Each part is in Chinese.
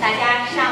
大家上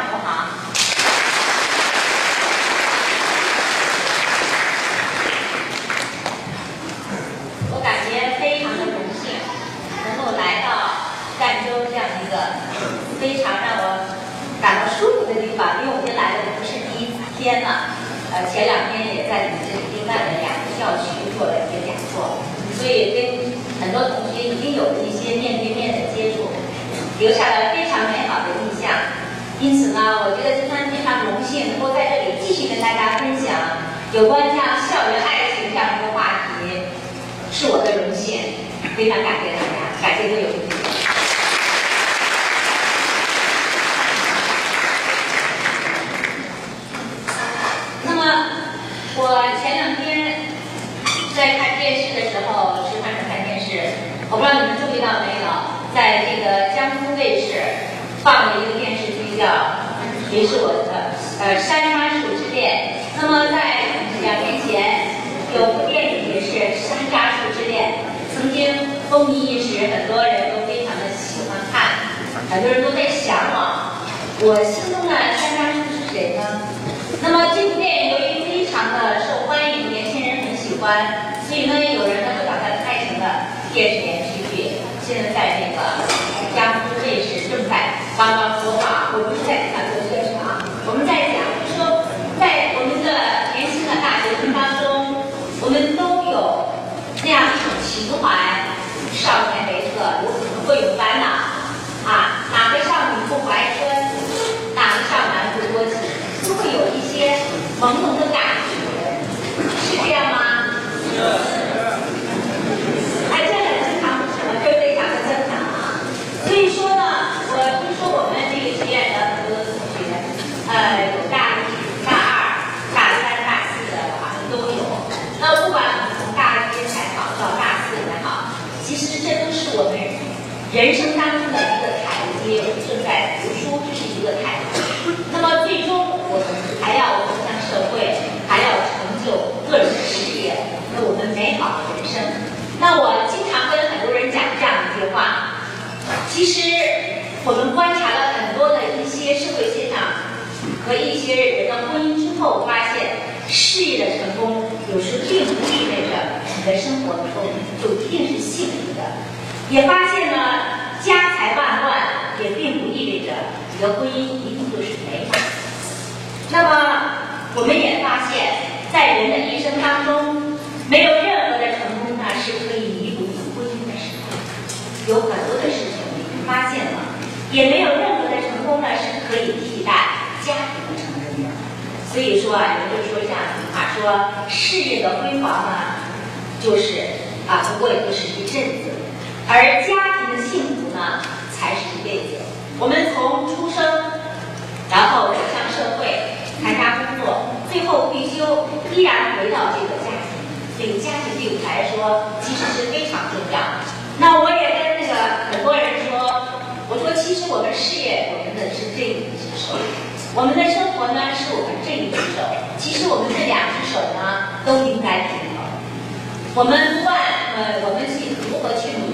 也发现呢，家财万贯也并不意味着你的婚姻一定就是美满。那么我们也发现，在人的一生当中，没有任何的成功呢是可以弥补你婚姻的失败。有很多的事情我们发现了，也没有任何的成功呢是可以替代家庭的成功的。所以说啊，人就说这样一句话，说事业的辉煌呢，就是啊，不过也就是一阵子，而家庭的幸福呢，才是一辈子。我们从出生，然后走向社会，参加工作，最后退休，依然回到这个家庭。所以家庭对我来说其实是非常重要。那我也跟那个很多人说，我说其实我们事业我们的是这一只手，我们的生活呢是我们这一只手，其实我们这两只手呢都应该平衡。我们不管呃我们去如何去努力，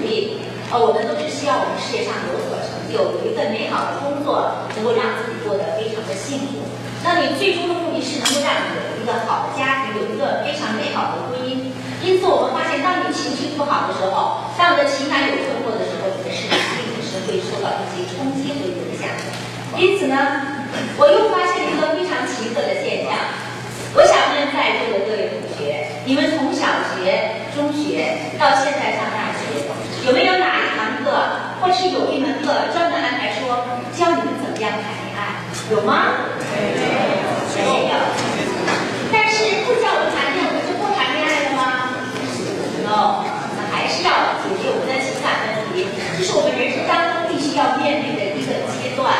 呃我们都是希望我们事业上有所成就，有一份美好的工作，能够让自己过得非常的幸福。那你最终的目的是能够让你有一个好的家庭，有一个非常美好的婚姻。因此，我们发现，当你情绪不好的时候，当你的情感有困惑的时候，你的事业一定是会受到一些冲击和影响。因此呢，我又发现一个非常奇特的现象。我想问在座的各位同学，你们从小学、中学到现在上大学，有没有，或是有一门课专门安排说教你们怎么样谈恋爱？有吗？没有。但是不教我们谈恋爱，我们就不谈恋爱了吗？No，那还是要解决我们的情感问题，这是我们人生当中必须要面对的一个阶段。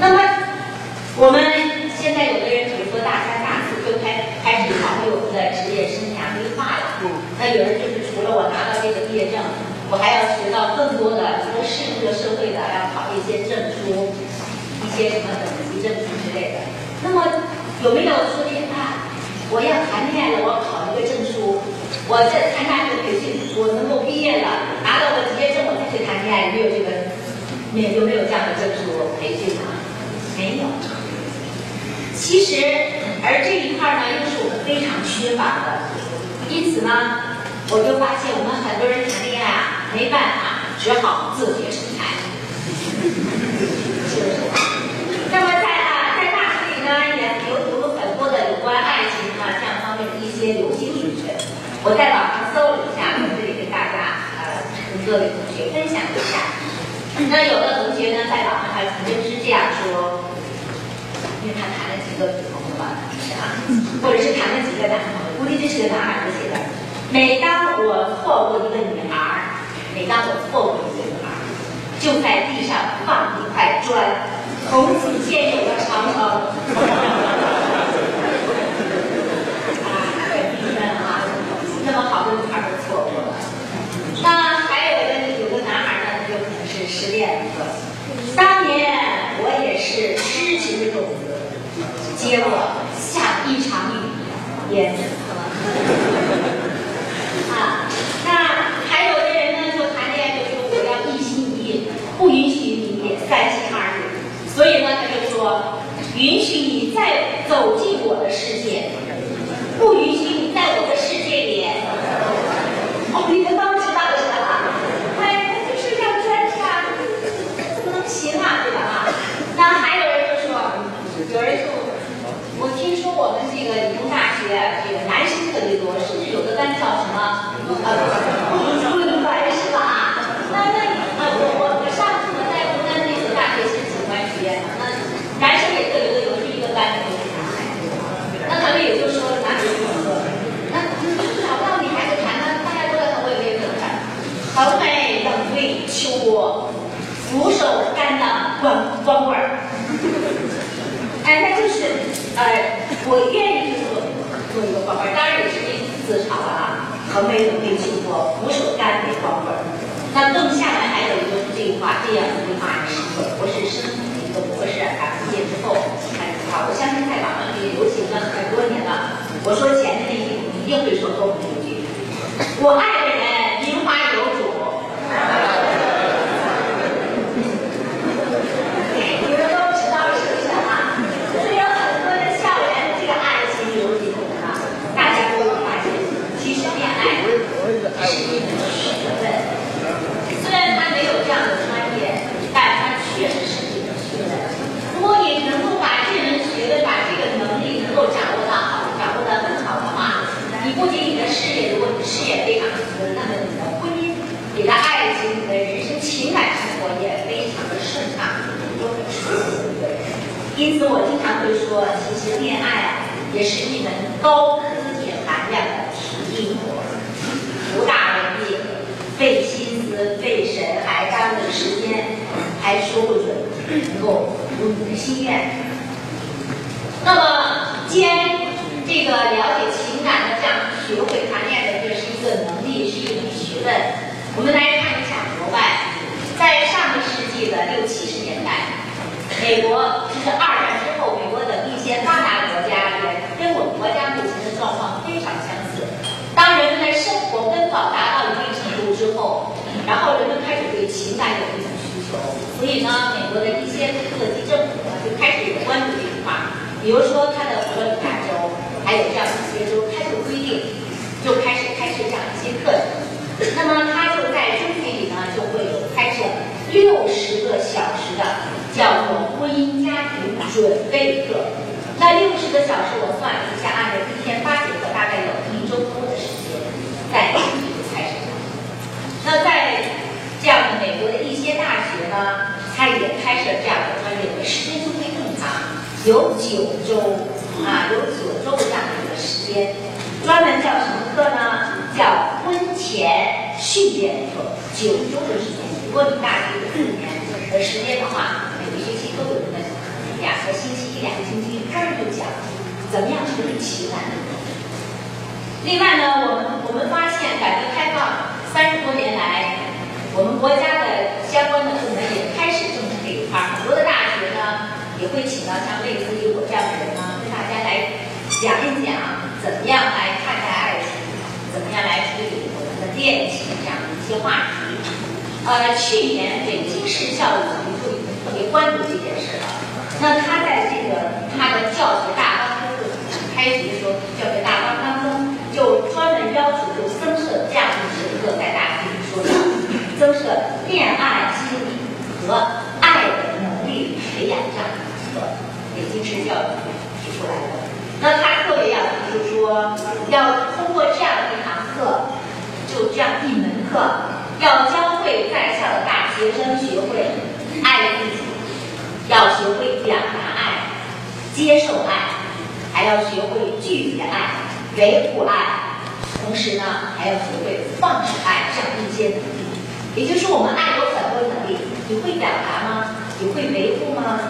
那么我们现在有的人，比如说大三、大四就开开始考虑我们的职业生涯规划了。那有人就是除了我拿到这个毕业证，我还要学到更多的，除了适应这个社会的，要考一些证书，一些什么等级证书之类的。那么有没有说这啊？我要谈恋爱了，我要考一个证书，我这参加这个培训，我能够毕业了，拿到我职业证，我再去谈恋爱，有没有这个？没有没有这样的证书培训呢？没有。其实，而这一块呢，又是我们非常缺乏的。因此呢，我就发现我们很多人谈恋爱啊，没办法，只好自学成才。那么在啊，在大学里呢，也有读了很多的有关爱情啊这样方面的一些流行语句。我在网上搜了一下，在这里跟大家呃，跟各位同学分享一下。那有的同学呢，在网上还曾经是这样说，因为他谈了几个女朋友吧，是吧？或者是谈了几个男朋友，估计这是个男孩子写的。每当我错过一个女孩，每当我错过一个女孩，就在地上放一块砖，从此见有了长城。啊，很郁闷啊！那么好的女孩都错过了。那还有的有个男孩呢，就可能是失恋了。当年我也是痴情的种子，结果像一场雨，淹没了。啊，那还有的人呢，就谈恋爱就说我要一心一意，不允许你三心二意，所以呢，他就说允许你再走进我的世界，不允许你在我的世界里。哦，你们都知道的是吧？哎，那就是要专差，怎么能行啊？对吧？啊，那还有人就说，有人说，我听说我们这个理工大学这个男生特别多，甚至有的班叫什么？呃，不明白是吧？啊，那那呃，我我我上次呢在湖南那个大学是景观学院的，那男生也特别多，有时一个班都是男孩子，那他们也就说男生很多，那就是找不到女孩子谈呢，大家都在谈，我也没有怎么谈。横眉冷对秋波，俯首甘当光光棍儿。哎，那就是呃，我愿意做做一个光棍儿，当然也是因自嘲了啊。横眉冷对秋波，俯首甘为光棍儿。那更下面还有一个是这句话，这样一句话是一个博士生的一个博士啊，毕业之后看这句话，我相信在网上也流行了很多年了。我说前面那句，你一定会说后面一句。我爱的人名花有主。你们都知道是不是啊？就是有很多的校园的这个爱情流行啊，大家都有发现，其实恋爱是一门学问。虽然他没有这样的专业，但他确实是一门学问。如果你能够把这门学问、把这个能力能够掌握到好、掌握得很好的话，你不仅你的事业，如果你事业非常成功，那么你的婚姻、你的爱情、你的人生情感生活也非常的顺畅，你就很舒服的一个人。因此，我经常会说，其实恋爱啊，也是一门高科技含量的体力活，不大容易，费心思、费神，还耽误时间，还说不准能够如你的心愿。那么，既然这个了解情感的这样学会谈恋爱的，这是一个能力，是一门学问。我们来看一下国外，在上个世纪的六七十年代，美国就是二战之后，美国等一些发达国家也跟我们国家目前的状况非常相似。当人们的生活温饱达到一定程度之后，然后人们开始对情感有一种需求，所以呢，美国的一些各级政府呢就开始有关注这一块儿。比如说，它的佛罗里达州还有这样一些州开始规定，就开始开设这样一些课程。那么，它就在中学里呢，就会有开设六十个小时的叫做婚姻家庭准备课。那六十个小时，我算一下，按照一天八节课，大概有一周多的时间在中学就开始了。那在这样的美国的一些大学呢，它也开设这样的专业，时间就会更长。有九周啊，有九周这样的一个时间，专门叫什么课呢？叫婚前训练课，九周的时间。如果你大学有四年的时间的话，每个学期都有那么两个星期、一两个星期，专门就讲怎么样处理情感。另外呢，我们我们发现改革开放三十多年来，我们国家的相关的部门到像类似于我这样的人呢？跟大家来讲一讲，怎么样来看待爱情，怎么样来处理我们的恋情这样的一些话题。呃，去年北京市教育局就已经特别关注这件事了。那他在这个他的教学大纲就是开学的时候，教学大纲当中就专门要求就增设这样的一个在大学里说的，增设恋爱。要提出来的。那他特别要提出说，要通过这样一堂课，就这样一门课，要教会在校的大学生学会爱自己，要学会表达爱，接受爱，还要学会拒绝爱，维护爱，同时呢，还要学会放手爱这样一些能力。也就是我们爱有很多能力，你会表达吗？你会维护吗？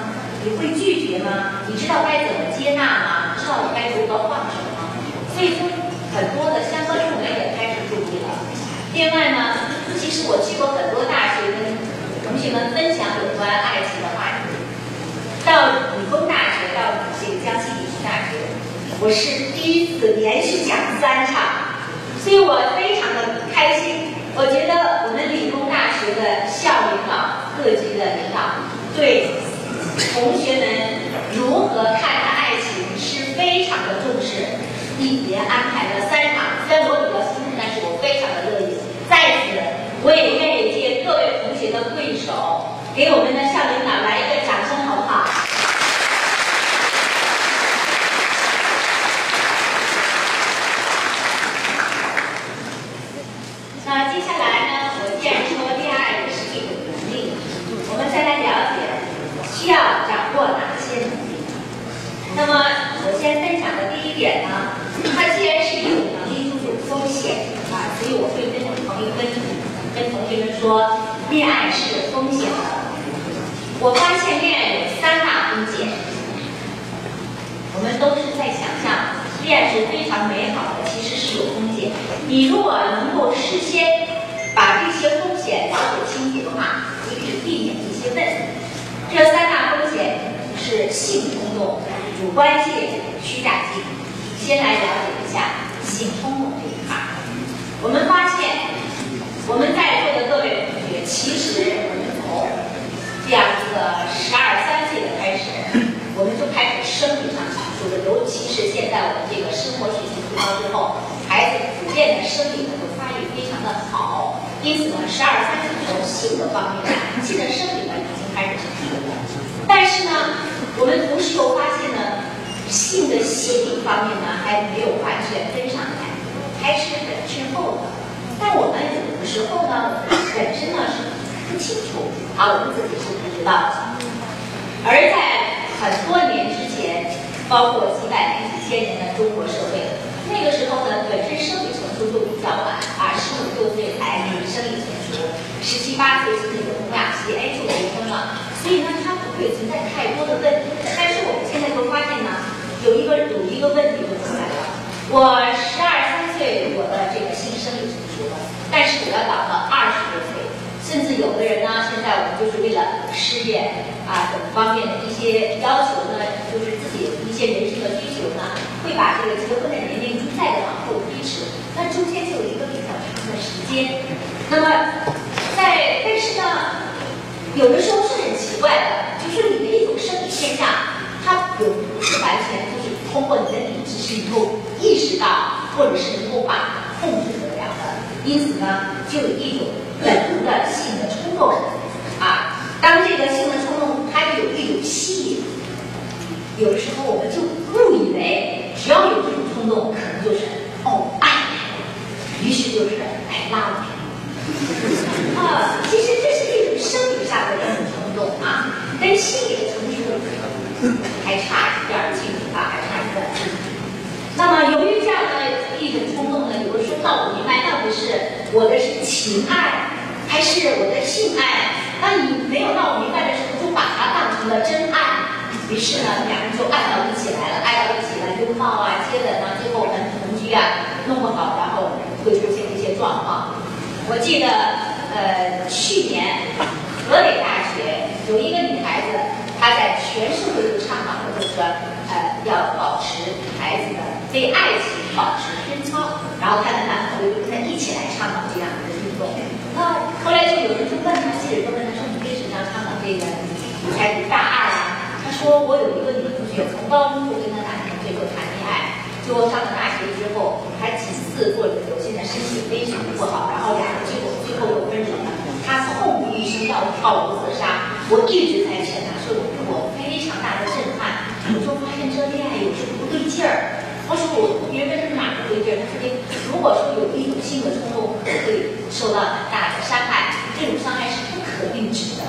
你会拒绝吗？你知道该怎么接纳吗？知道该如何放手吗？所以说，很多的相关部门也开始注意了。另外呢，其实我去过很多大学，跟同学们分享有关爱情的话题。到理工大学，到这个江西理工大学，我是第一次连续讲三场，所以我非常的开心。我觉得我们理工大学的校领导、各级的领导对。同学们如何看待爱情是非常的重视，一年安排了三场，虽然我比较辛苦，但是我非常的乐意。在此，我也愿意借各位同学的贵手，给我们的校领导来一个掌声，好不好？那接下来呢？我既然说恋爱也是一种能力，我们再来了解。需要掌握哪些能力？那么，我先分享的第一点呢，它既然是一种能力，就有风险啊，所以我会跟同学跟跟同学们说，恋爱是有风险的。我发现恋爱有三大风险，我们都是在想象恋爱是非常美好的，其实是有风险。你如果能够事先把这些风险了解清楚的话，你可以避免一些问题。这三大风险是性冲动、主观性、虚假性。先来了解一下性冲动这一块。我们发现，我们在座的各位同学，其实我们从这样一个十二三岁的开始，我们就开始生理上成熟了。尤其是现在我们这个生活水平提高之后，孩子普遍的生理呢都发育非常的好，因此呢，十二三岁的时候性格方面，性的生理呢已经开始成熟了。但是呢，我们同时又发现呢，性的心理方面呢还没有完全跟上来，还是很滞后的。但我们有的时候呢，本身呢是不清楚，啊我们自己是不知道的。而在很多年之前，包括几百年、几千年的中国社会，那个时候呢，本身生理成熟就比较晚，啊，十五六岁才生理成熟，十七八岁是那个童养媳，哎，就结婚了。所以呢，它不会存在太多的问题。但是我们现在就发现呢，有一个有一个问题就出来了。我十二三岁，我的这个性生理成熟了，但是我要等到二十多岁，甚至有的人呢，现在我们就是为了事业啊等方面的一些要求呢，就是自己一些人生的需求呢，会把这个结婚的年龄再的往后推迟，那中间就有一个比较长的时间。那么在但是呢。有的时候是很奇怪的，就是你的一种生理现象，它有是完全就是通过你的理智是能够意识到，或者是能够把控制得了的。因此呢，就有一种本能的性的冲动啊。当这个性的冲动它有一种吸引，有的时候我们就误以为只要有这种冲动，可能就是哦爱，于是就是来拉我。啊，其实这是一种生理上的一种冲动啊，跟心理的成熟还差一点距离啊，还差一段距离。那么，由于这样的一种冲动呢，有的时候闹不明白到底是我的是情爱还是我的性爱。当你没有闹明白的时候，就把它当成了真爱。于是呢，两人就爱到一起来了，爱到一起了，拥抱啊，接吻啊，最后我们同居啊，弄不好，然后会出现一些状况。我记得，呃，去年河北大学有一个女孩子，她在全社会都倡导的就是说，呃，要保持孩子的对爱情保持贞操。然后她的男朋友就跟她一起来倡导这样的运动。那后来就有人就问她，记者就问他说：“你为什么要倡导这个女孩子大二啊？”他说：“我有一个女同学，从高中就跟他男朋友最后谈恋爱，最后上了大学之后还几次做旅游。”身体非常不好，然后俩人最后最后又分手了。他痛不欲生，要跳楼自杀。我一直在劝他，说给我非常大的震撼。我说发现这恋爱有时不对劲儿。他说我别人为什么哪不对劲儿？他说如果说有一种性的冲动，会受到很大的伤害。这种伤害是不可预知的。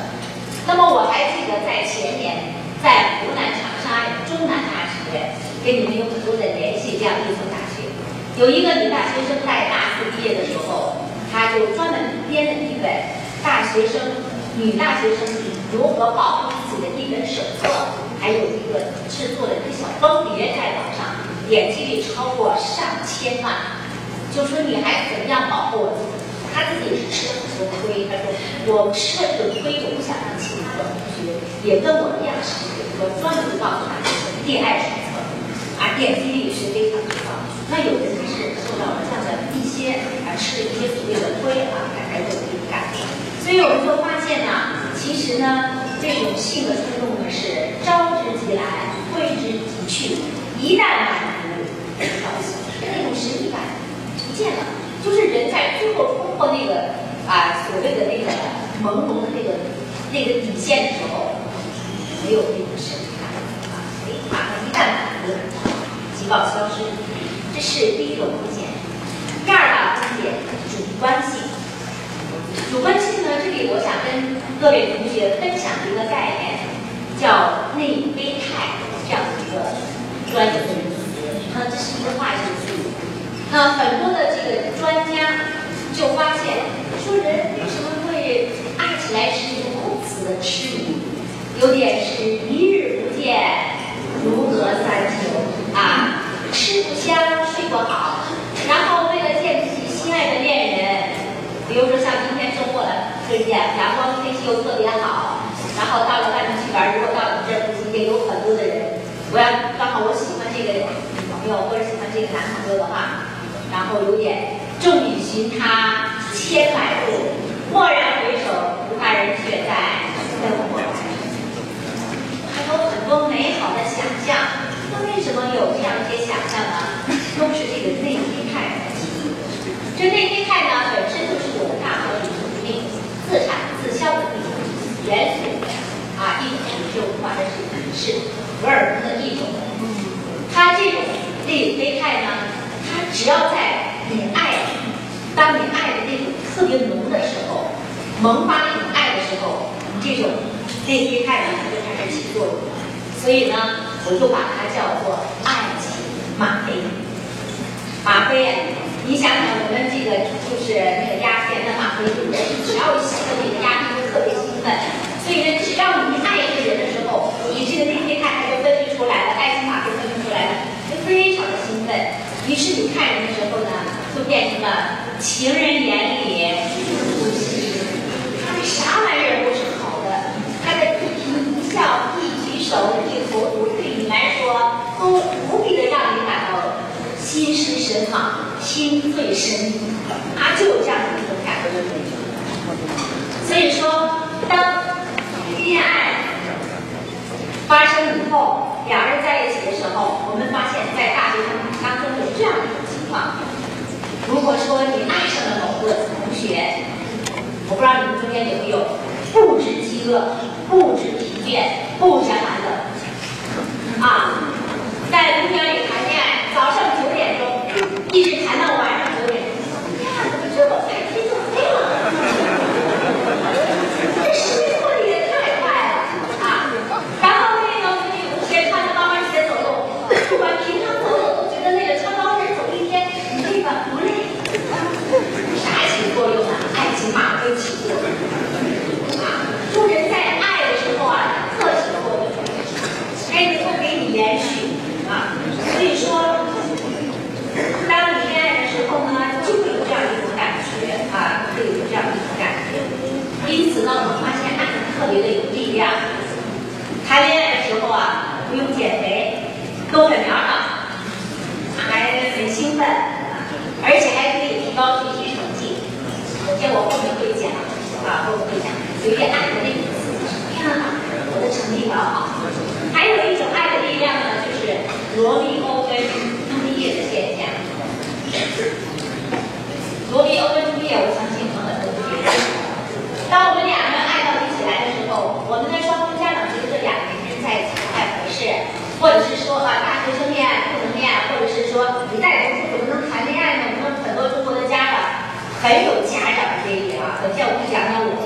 那么我还记得在前年，在湖南长沙中南大学跟你们有很多的联系，这样一所大学，有一个女大学生在大四毕业的时候，她就专门编了一本大学生女大学生如何保护自己的一本手册，还有一个制作的一个小封碟在网上，点击率超过上千万。就说女孩子怎么样保护自己，他自己也是吃了很多亏。他说我吃了这个亏，我不想让其他的同学也跟我一样吃亏。我专门告诉她恋爱手册，啊，点击率是非常的高。那有的人是受到了这样的一些啊吃了一些所谓的亏啊，才才有这个感觉。所以我们就发现呢，其实呢，这种性的冲动呢是招之即来，挥之即去，一旦满足，消失，那种神秘感不见了。就是人在最后突破那个啊所谓的那个朦胧的那个那个底线的时候，没有那种神秘感啊，哎，马上一旦满足，即告消失。这是第一个风险。第二大风险，主观性。主观性呢，这里我想跟各位同学分享一个概念，叫内啡肽这样的一个专有名词。那这是一个化学。那很多的这个专家就发现，说人为什么会爱起来是如此的痴迷，有点是一日不见如隔三秋啊，吃不香睡不好，然后为了见自己心爱的恋人，比如说像今天周末了，这阳阳光天气又特别好，然后到了外面去玩，如果到你这附近也有很多的人，我要刚好我喜欢这个女朋友或者喜欢这个男朋友的话。然后有点众里寻他千百度，蓦然回首，不他人却在灯火阑珊处。还有很多美好的想象。那为什么有这样一些想象呢？都是这个内啡肽的激励。这内啡肽呢，本身就是我们大脑里面自产自销的一种元素啊，一种就或者是是荷尔蒙的一种。它这种内啡肽呢？只要在你爱，当你爱的那种特别浓的时候，萌发那种爱的时候，这种内啡肽呢，它就开始起作用。所以呢，我就把它叫做爱情吗啡。吗啡，你想想，我们这个就是那个鸦片的吗啡，人只要吸了那个鸦片就特别兴奋。所以呢，只要你爱一个人的时候，你这个内啡肽它就分泌出来了，爱情吗啡分泌出来了，就非常的兴奋。于是你看人的时候呢，变成了情人眼里出西施，他的啥玩意儿都是好的，他的一颦一笑、一举手、一投足，对你来说都无比的让你感到心驰神往、心醉神迷，啊，就有这样的一种感觉。所以说，当恋爱发生以后，两人在一起的时候，我们发现，在大学生当中有这样一种情况：如果说你爱上了某个同学，我不知道你们中间有没有不止饥饿、不止疲倦、不知寒冷。啊，在公园里谈恋爱，早上九点钟一直谈到晚上九点钟，呀，怎么这么快天就黑了？这时间过得也太快了啊！然后。不管平常走走都觉得那个穿高跟走一天，你这个不累，啥起作用呢？爱情吗啡起作用啊！助人在爱的时候啊，特起作用，还能够给你延续啊。所以说，当你恋爱的时候呢，就会有这样一种感觉啊，会有这样一种感觉。因此呢，我们发现爱特别的有力量。谈恋爱的时候啊，不用减肥。都很苗条，还很兴奋，而且还可以提高学习成绩。首先我后面会讲啊，后面会讲，有点爱的那种刺激，天哪，我的成绩要好。还有一种爱的力量呢，就是罗密欧跟朱丽叶的现象。罗密欧跟朱丽叶，我相信很多同学当我们两个人爱到一起来的时候，我们的双方家长觉得这两个人在一起不太合适。或者是说啊，大学生恋爱不能恋爱，或者是说你在读书怎么能谈恋爱呢？我们很多中国的家长很有家长的魅力啊。首先我们讲讲我。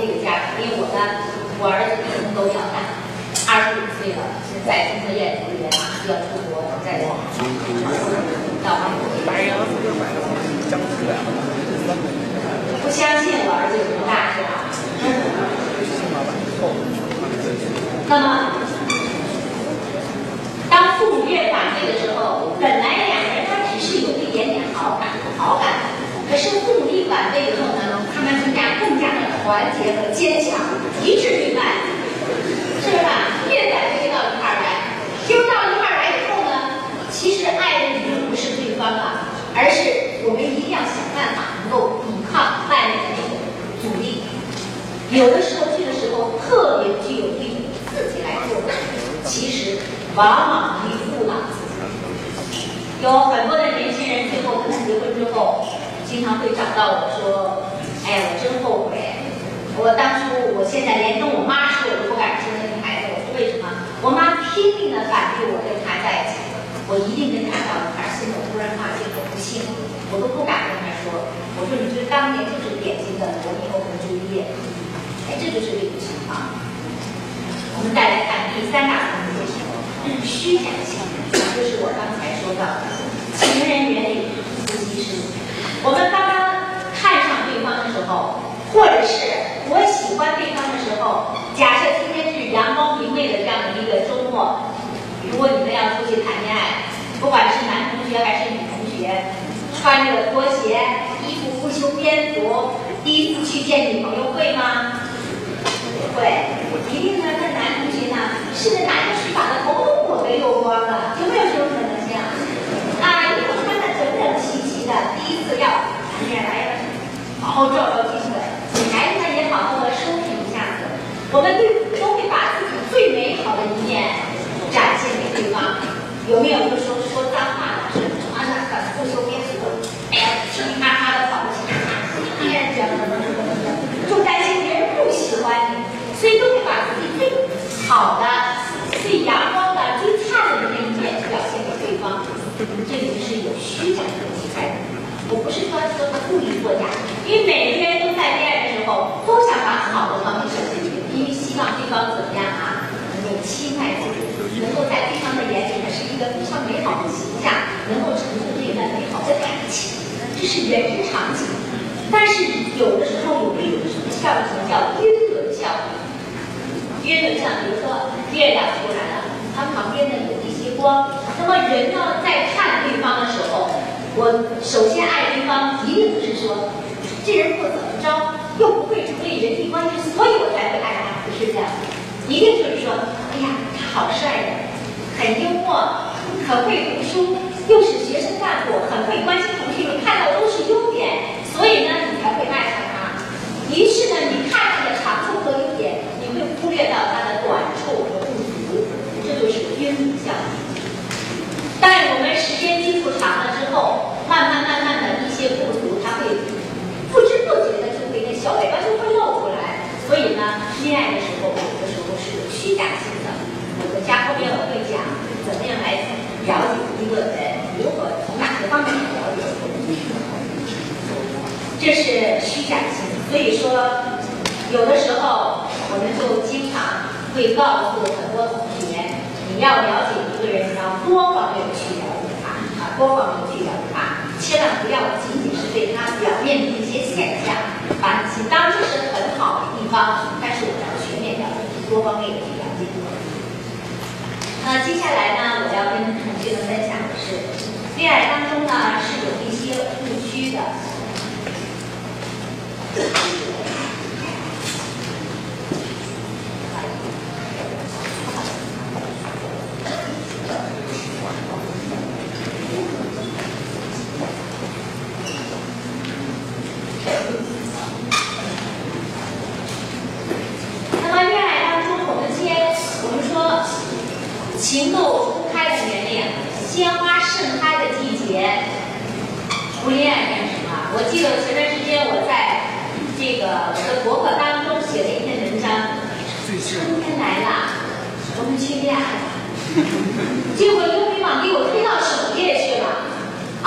都要干。二十五岁了，现在中科院读研马上就要出国，再到韩国。不相信我儿子有多大是吧？那么，当父母越反对的时候，本来两个人他只是有一点点好感，好感。可是父母一反对以后呢，他们更加更加的团结和坚强，一致对外，是不是啊？越反对越到一块儿来，就到一块儿来以后呢，其实爱的已经不是对方了，而是我们一定要想办法能够抵抗外面的那种阻力。有的时候这个时候特别具有力量，自己来做，其实往往容易误导自己。有很多的年轻人最后跟他结婚之后，经常会找到我说：“哎呀，我真后悔，我当初，我现在连跟我妈说我都不敢生那个孩子。我说为什么？我妈拼命的反对我跟他在一起，我一定跟他到一块儿。现在我突然发现我不幸，我都不敢跟他说。我说你这当年就是典型的罗密欧和朱丽叶。”哎，这就是这种情况。我们再来看第三大层次是？虚假性，就是我刚才说的情人眼里出西施。我们刚刚看上对方的时候，或者是我喜欢对方的时候，假设今天是阳光明媚的这样的一个周末，如果你们要出去谈恋爱，不管是男同学还是女同学，穿着拖鞋，衣服不修边幅，第一次去见女朋友会吗？会，一定呢。那男同学呢，甚至男的是把他头都抹得溜光了，有没有这种可能性？啊，一定穿的整整齐齐的，第一次要谈恋爱了，好好照照镜子。女孩子呢也好好的收拾一下子，我们对都会把自己最美好的一面展现给对方。有没有就说说脏话的？啊，那个不修边幅，哎呀，噼里啪啦的跑过去，哎呀，讲什么什么什么，就担心别人不喜欢你。所以都会把自己最好的、最阳光的、最灿烂的那一面表现给对方，这里面是有虚假的题材的。我不是说说他故意作假，因为每个人都在恋爱的时候都想把好的方面表现出来，因为希望对方怎么样啊，能够亲爱自己，能够在对方的眼里呢是一个非常美好的形象，能够成就这一段美好的感情，这场景。但是有的时候有一种什么效应叫晕轮效应。约的像，比如说月亮出来了，它旁边呢有一些光。那么人呢在看对方的时候，我首先爱对方，一定不是说这人不怎么着，又不会处理人际关系，所以我才会爱他，不是这样。一定就是说，哎呀，他好帅的，很幽默，很会读书，又是学生干部，很会关心同学们，看到都是优点，所以呢你才会爱上他。于是呢，你看他的长处和优点。会忽略到他的短处和不足，这就是晕轮效应。但我们时间接触长了之后，慢慢慢慢的一些不足，他会不知不觉的就会那小尾巴就会露出来。所以呢，恋爱的时候有的时候是有虚假性的。我们家后面我会讲怎么样来了解一个人，如何从哪些方面来了解这是虚假性。所所以说。有的时候，我们就经常会告诉很多同学，你要了解一个人，你要多方面的去了解他，啊，多方面的去了解他，千万不要仅仅是对他表面的一些现象，把其当这是很好的地方，但是我们要全面了解，多方面的去了解。那接下来呢，我要跟同学们分享的是，恋爱当中呢是有一些误区的。情窦初开的年龄，鲜花盛开的季节，不恋爱干什么？我记得前段时间我在这个我的博客当中写了一篇文章，春天来了，我们去恋爱吧。结果优米网给我推到首页去了。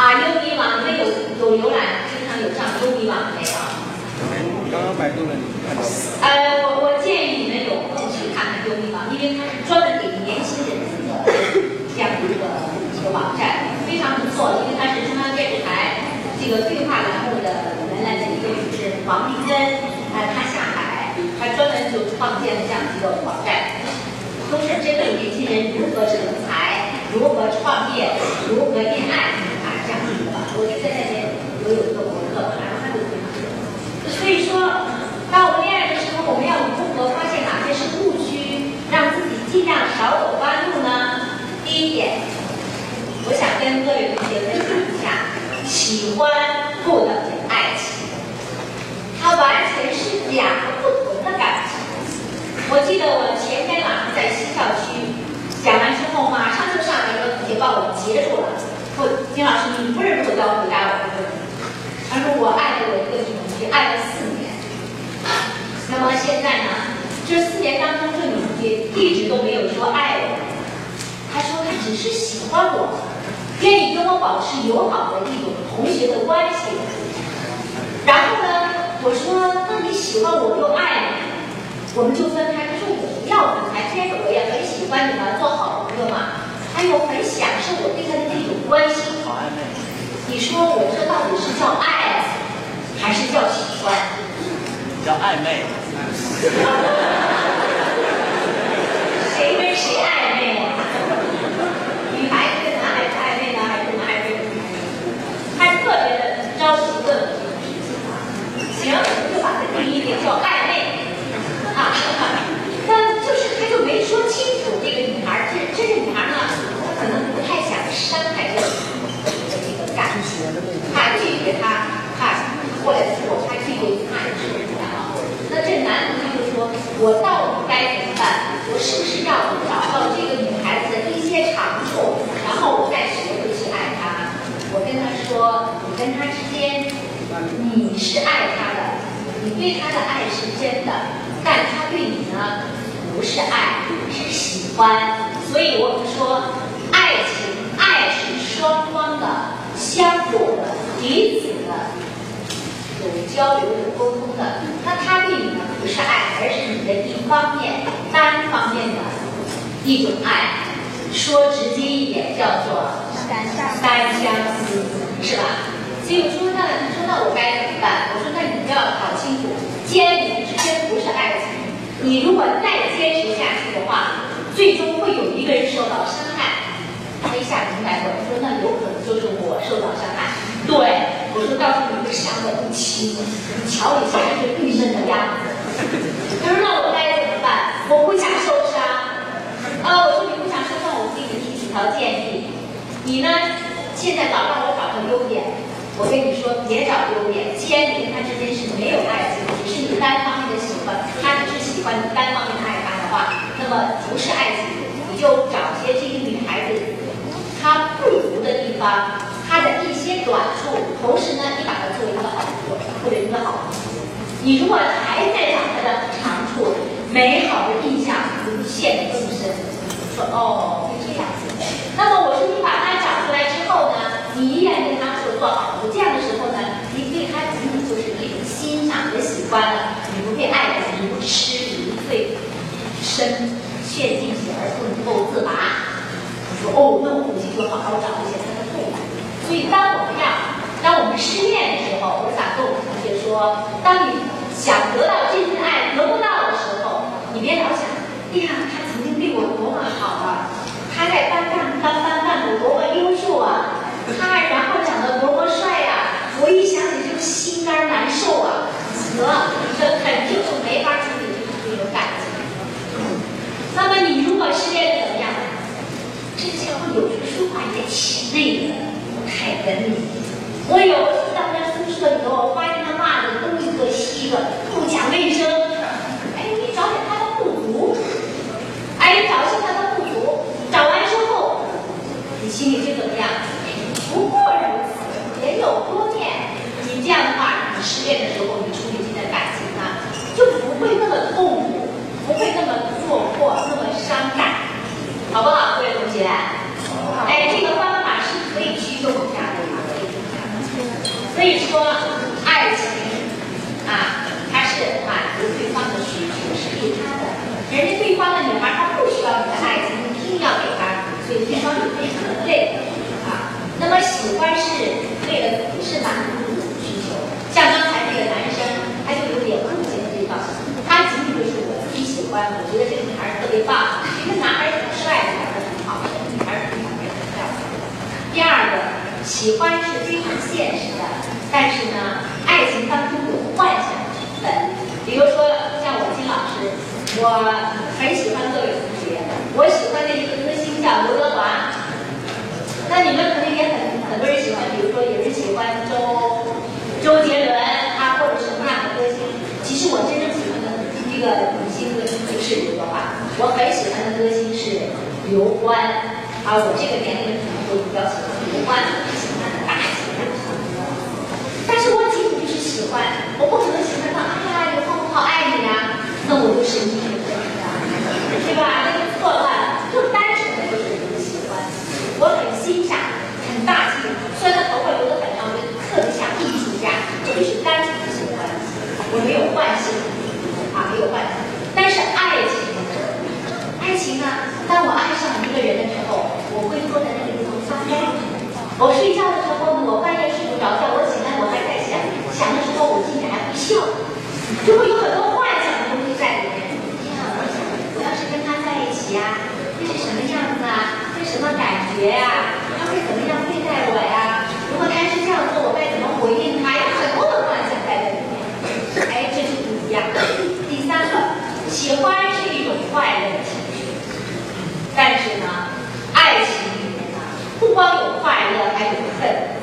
啊，优米网，你们有有浏览，经常有上优米网没有？刚刚百度了，你看到了？呃，我我建议你们有空去看看优啊，因为它是专门给年轻人的一个一个网站，非常不错。因为它是中央电视台这个对话栏目的原来的一个主持人王丽珍，哎，她下海，她专门就创建了这样一个网站，都是针对年轻人如何成才、如何创业、如何恋爱啊这样子的一个。我就在那边我有一个博客，然后他就非常所以说，当我们恋爱的时候，我们要如何发现哪些是误区，让自己尽量少走弯路呢？第一点，我想跟各位同学分享一下，喜欢不等于爱情，它完全是两个不同的感情。我记得我前天晚上在西校区讲完之后，马上就上来一个同学把我截住了，说：“金老师，你不是不要回答我的问题。”他说：“我爱过我一个女同学，爱了四年。”那么现在呢？这四年当中，这女同学一直都没有说爱我。她说她只是喜欢我，愿意跟我保持友好的一种同学的关系。然后呢，我说那你喜欢我又爱你，我们就分开。他说我不要分开，既然我也很喜欢你嘛，做好朋友嘛，还有很享受我对他的这种关心。你说我这到底是叫爱，还是叫喜欢？叫暧昧。谁跟谁暧昧？女孩子跟男孩子暧昧呢，还是男孩子跟女孩子？还特别的着急问我这个事情啊。行，我就把它定义为叫暧昧啊。那就是他就没说清楚这个女孩，这这个女孩呢，她可能不太想伤害这个这个这个感情，怕拒绝他，怕过来之后他拒绝他也受不了。那这男同学就说：“我到底该怎么办？我是不是要找到这个女孩子的一些长处，然后我再学会去爱她？”我跟她说：“你跟她之间，你是爱她的，你对她的爱是真的，但她对你呢，不是爱，是喜欢。所以我们说，爱情，爱是双方的、相互的、彼此的。”有交流、有沟通的，那他对你呢不是爱，而是你的一方面、单方面的一种爱。说直接一点，叫做单相思，是吧？所以我说那，你说那我该怎么办？我说那你要搞清楚，既然你们之间不是爱情，你如果再坚持下去的话，最终会有一个人受到伤害。他一下明白过来，说那有可能就是我受到伤害。对，我说到时候你会伤得不轻，你瞧你现在这郁闷的样子。他说那我该怎么办？我不想受伤。啊，我说你不想受伤，我给你提几条建议。你呢，现在找让我找到优点，我跟你说别找优点。既然你跟他之间是没有爱情，只是你单方面的喜欢，他只是喜欢你单方面的爱他的话，那么不是爱情，你就找些这个女孩子她不足的地方。他的一些短处，同时呢，你把它作为一个好处或者一个好朋友。你如果还在找他的长处，美好的印象无限更深。说哦，是这样子。那么我说你把他找出来之后呢，你依然跟他说做好。这样的时候呢，你对他仅仅就是一种欣赏和喜欢了，你不会爱的如痴如醉，深陷进去而不能够自拔。说哦，那我回去就好好找一些。所以，当我们要，当我们失恋的时候，我想跟我们同学说：，当你想得到这份爱得不到的时候，你别老想，哎呀，他曾经对我多么好啊，他在班干当班干部多么优秀啊，他然后长得多么帅呀，我一想起就心肝难受啊，得，这肯定就没法处理这种感情。那么，你如果失恋怎么样？之前会有句说话也挺那个。太文明，我有一次到那宿舍里头，我发现他袜子东一个西一个，不讲卫生。哎，你找点他的不足，哎，你找一下他的不足，找完之后，你心里就怎么样？不过如此，人有多面。你这样的话，你失恋的时候，你处理这段感情呢，就不会那么痛苦，不会那么落魄，那么伤感，好不好，各位同学？所以说爱情啊它是满足对方的需求。是给他的人家对方的女孩她不需要你的爱情你一定要给她所以对方就非常的累啊那么喜欢是为了是满足自的需求。像刚才那个男生他就有点误解对方他仅仅就是我自己喜欢我觉得这个女孩儿特别棒一个男孩儿挺帅的长很好女孩儿挺漂亮第二个喜欢是非常现实的但是呢，爱情当中有幻想成分。比如说，像我金老师，我很喜欢各位同学，我喜欢的一个歌星叫刘德华。那你们可能也很很多人喜欢，比如说有人喜欢周周杰伦啊，或者什么样的歌星。其实我真正喜欢的一个女星歌星不是刘德华，我很喜欢的歌星是刘欢。啊，我这个年龄可能都比较喜欢刘欢，喜欢大型的唱歌。但是我仅仅就是喜欢，我不可能喜欢到哎呀，刘欢我好爱你呀，那我就神经病了，对吧？那就错乱了，就单纯的就是一个喜欢。我很欣赏，很大气，虽然他头发留得很长，我就特别像艺术家，这就是单纯的喜欢。我没有幻想，啊，没有幻想。但是爱情，爱情呢？当我爱上一个人的时候，我会坐在那里头发呆。我睡觉的时候呢，我半夜睡不着觉，我醒来我还在想，想的时候我心里还会笑，就会有很多幻想的东西在里面。天，我想，我要是跟他在一起呀，会是什么样子啊？会什么感觉呀？他会怎么样对待我呀？如果他是这样做，我该怎么回应他？有很多的幻想在里面。哎，这就不一样。第三个，喜欢是一种快乐的情绪。但是呢，爱情里面呢，不光有快乐，还有恨。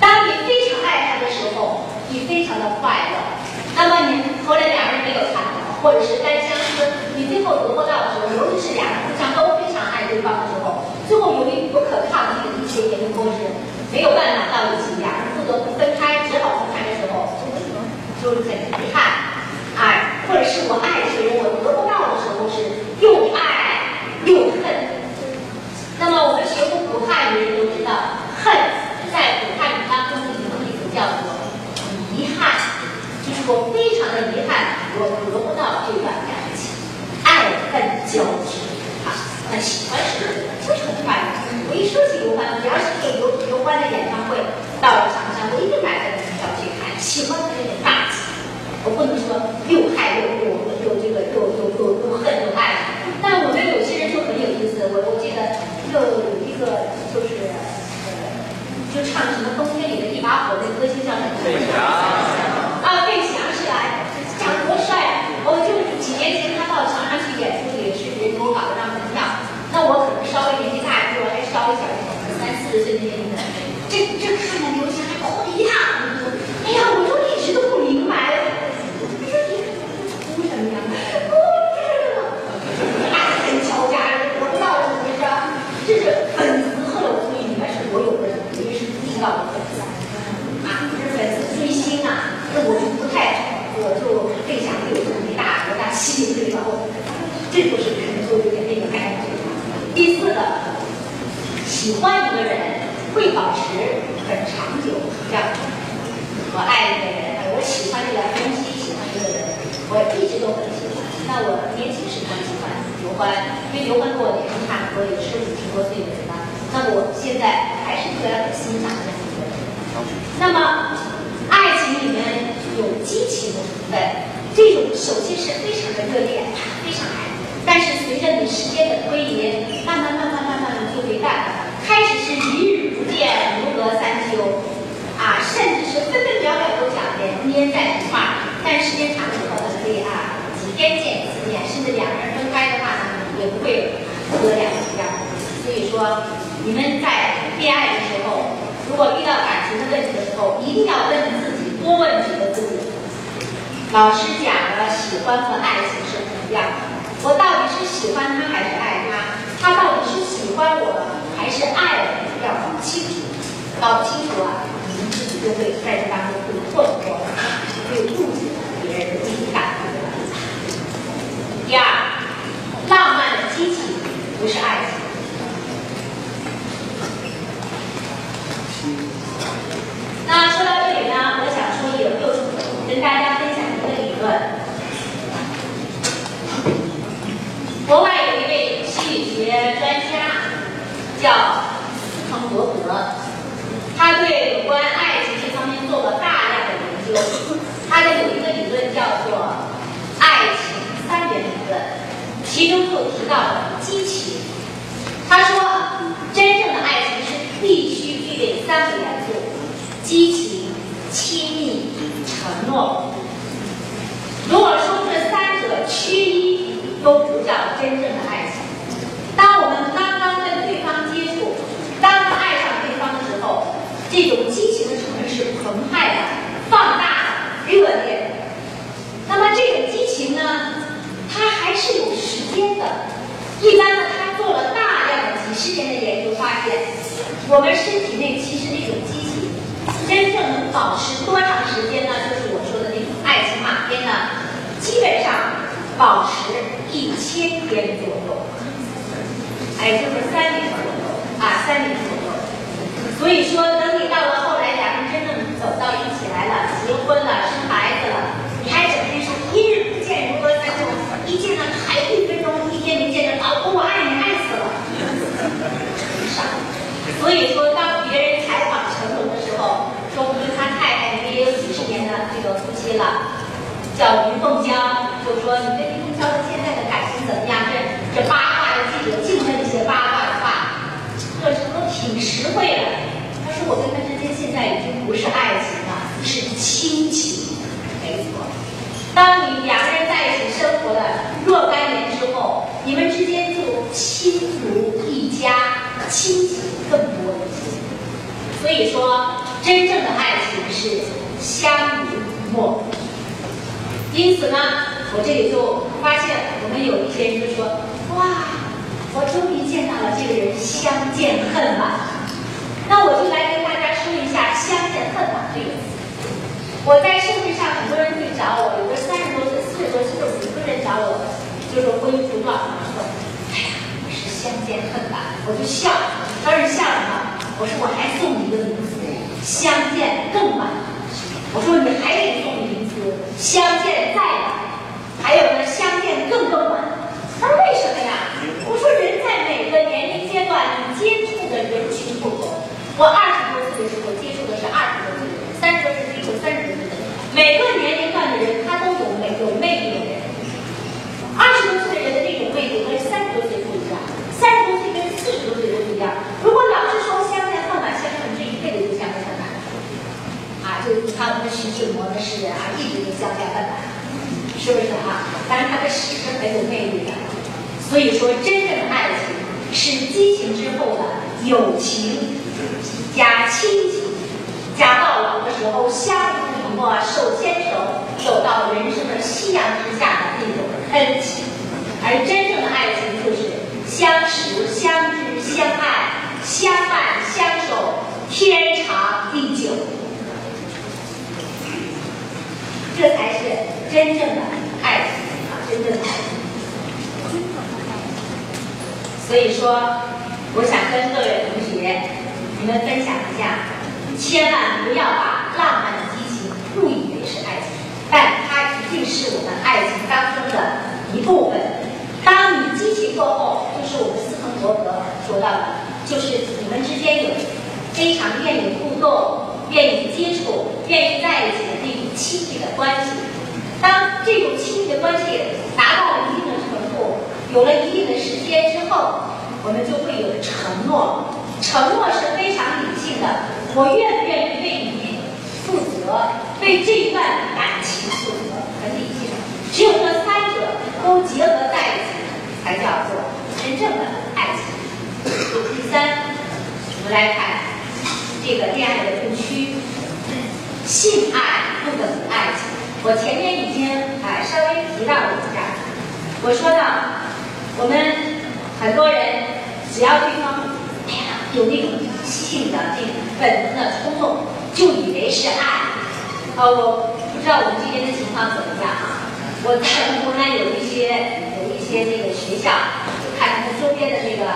当你非常爱他的时候，你非常的快乐。那么你后来两个人没有谈好，或者是单相思，你最后得不到的时候，尤其是两个人互相都非常爱对方的时候，最后由于不可抗拒的一些原因，或是没有办法到一起，两人不得不分开，只好分开的时候，就是很遗憾。哎，或者是我爱谁，我得不到的时候是又爱。又恨。那么我们学过古汉语的人都知道，恨在古汉语当中的一个意思叫做遗憾，就是我非常的遗憾，我得不到这段感情，爱恨交织喜欢是就是很快乐。我一说起刘欢，只要是有刘刘欢的演唱会到了长沙，我一定买他的门票去看。喜欢的这种大气，我不能说又又又这个又又又又恨又爱。但我们有些人就很有意思，我我记得就有一个就是呃，就唱什么冬天里的一把火那歌星叫什么？费翔。啊，费翔是啊，长得多帅！我就几年前他到长沙去演出，也是人给我搞的张门票。那我可能稍微年纪大，比我还稍微小一点，三四十岁那年龄的，这这看着刘翔还哭得一塌糊涂。哎呀，我说一直都不明白，我说你哭什么呀？哭爱恨交加，得不到的是不是？这是粉丝，后来我注意里面是所有的，因为是地道的粉丝啊，这是粉丝追星啊，那我就不太，我就费翔有这么一大博大气这个，这就是可能就有点那个感觉。第四个，喜欢一个人会保持很长久，这样。我爱一个人，我喜欢这个东西，喜欢这个人，我一直都很喜欢。那我年轻时很喜欢刘欢，刘欢跟我年龄差不多，也是五十多岁的人了。那么我现在还是特别很欣赏这样一个人。那么，爱情里面有激情的成分，这种首先是非常的热烈，非常爱。但是随着你时间的推移，慢慢慢慢慢慢的就会淡。开始是一日不见，如隔三秋，啊，甚至是分分秒秒都想连粘在一块儿。但时间长了以后呢，可以啊。天见一次面，甚至两个人分开的话呢，也不会隔两天。所以说，你们在恋爱的？时候，如果遇到感情的问题的时候，一定要问自己，多问几个字。老师讲的，喜欢和爱情是不一样的。我到底是喜欢他？还是爱他？他到底是喜欢我还是爱我？要搞清楚，搞不清楚啊，你们自己就会在这当中会困惑，会误解别人的情感。第二，浪漫的激情不是爱情。那说到这里呢，我想说有六跟大家分享一个理论。国外有一位心理学专家叫斯滕伯格，他对有关爱情这方面做了大量的研究。他的有一个理论叫做爱情。三元理论，其中就提到了激情。他说，真正的爱情是必须具备三个元素：激情、亲密、承诺。如果说这三者缺一，都不叫真正的爱情。当我们刚刚跟对方接触，刚刚爱上对方的时候，这种激情的成分是澎湃的、放大的、热烈的。那么这种激情呢，它还是有时间的。一般呢，他做了大量的几十年的研究，发现我们身体内其实那种，保持多长时间呢？就是我说的那种爱情马鞭呢，基本上保持一千天左右，哎，就是三年左右啊，三年左右。所以说，等你到了后来，两人真正走到一起来了，结婚了，生孩子了，你还整天说一日不见如隔三秋，一见了还一分钟，一天没见着，老公我爱你爱死了，傻。所以说，当别人采访成龙的时候，说我跟他太太也有几十年的这个夫妻了，叫于凤娇，就说你跟于凤娇的现在的感情怎么样？这这八卦的记者净问一些八卦的话，这什么挺实惠的。他说我跟他之间现在已经不是爱情了，是亲情。没错，当你两个人在一起生活了若干年之后，你们之间就亲如一家，亲情更多一些。所以说，真正的爱情是相濡以沫。因此呢，我这里就发现我们有一些人就说：“哇，我终于见到了这个人，相见恨晚。”那我就来跟大家说一下“相见恨晚”这个词。我在社会上很多人会找我，有的三十多岁、四十多岁、五十多人找我，就是婚姻辅导，说：“哎呀，你是相见恨晚。”我就笑，当时笑什么？我说我还送你一个名词，相见更晚。我说你还得送名词，相见再晚。还有呢，相见更更晚。他说为什么呀？我说人在每个年龄阶段，你接触的人群不同。我二十多岁的时候接触的是二十多岁的人，三十多岁接触三十多岁的人。每个年龄段的人，他都有美有魅力的人。二十多岁的人的这种魅力跟三十多岁不一样，三十多岁跟四十多岁都不一样。如果老是说相见恨晚，相信这一辈子就相见恨晚。啊，就你看我们徐志摩的诗人啊，一直都相见恨晚，是不是啊？但是他的诗是很有魅力的。所以说，真正的爱情是激情之后的友情加亲情，加到老的时候相濡以沫、手牵手走到人生的夕阳之下的那种恩情。而真正的爱情就是相识、相知、相爱、相伴、相守，天长地久。这才是真正的爱情啊！真正的爱情。所以说，我想跟各位同学，你们分享一下，千万不要把浪漫的激情误以为是爱情，但它一定是我们爱情当中的一部分。当你激情过后，就是我们斯滕伯格说到的，就是你们之间有非常愿意互动、愿意接触、愿意在一起的那种亲密的关系。当这种亲密的关系达到了一定的程度，有了一定的时间之后，我们就会有承诺。承诺是非常理性的，我愿不愿意为你负责，为这段感情负责，很理性。只有这三者都结合在一起，才叫做真正的爱情。第三，我们来看这个恋爱的误区，性爱不等于爱情。我前面已经啊稍微提到了一下，我说呢我们很多人只要对方哎呀有那种性的这种本能的冲动，就以为是爱。呃，我不知道我们这边的情况怎么样啊？我在湖南有一些有一些那个学校，就看他们周边的这个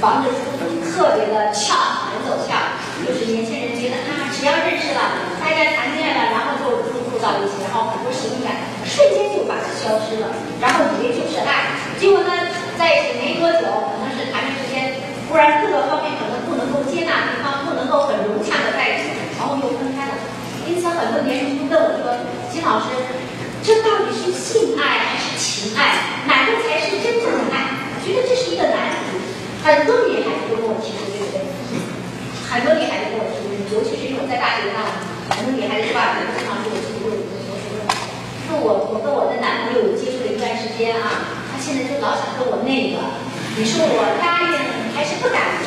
房子出租特别的翘，很走翘，就是年轻人觉得啊，只要认识了，大家谈恋爱了，然后就入住到一起，然后很多神秘感瞬间就把它消失了，然后以为就是爱，结果呢，在一起没多久，可能是谈的时间，忽然各个方面可能不能够接纳对方，不能够很融洽的在一起，然后又分开了。因此，很多年轻人问我说：“金老师，这到底是性爱还是情爱？哪个才是真正的爱？我觉得这是一个难题。很多女孩子都跟我提出这个问题，很多女孩子跟我提出，尤其是因为我在大学上，很多女孩子吧，经常跟我提出这个问题，说我我跟我的男朋友接触了一段时间啊，他现在就老想跟我那个，你说我答应还是不答应？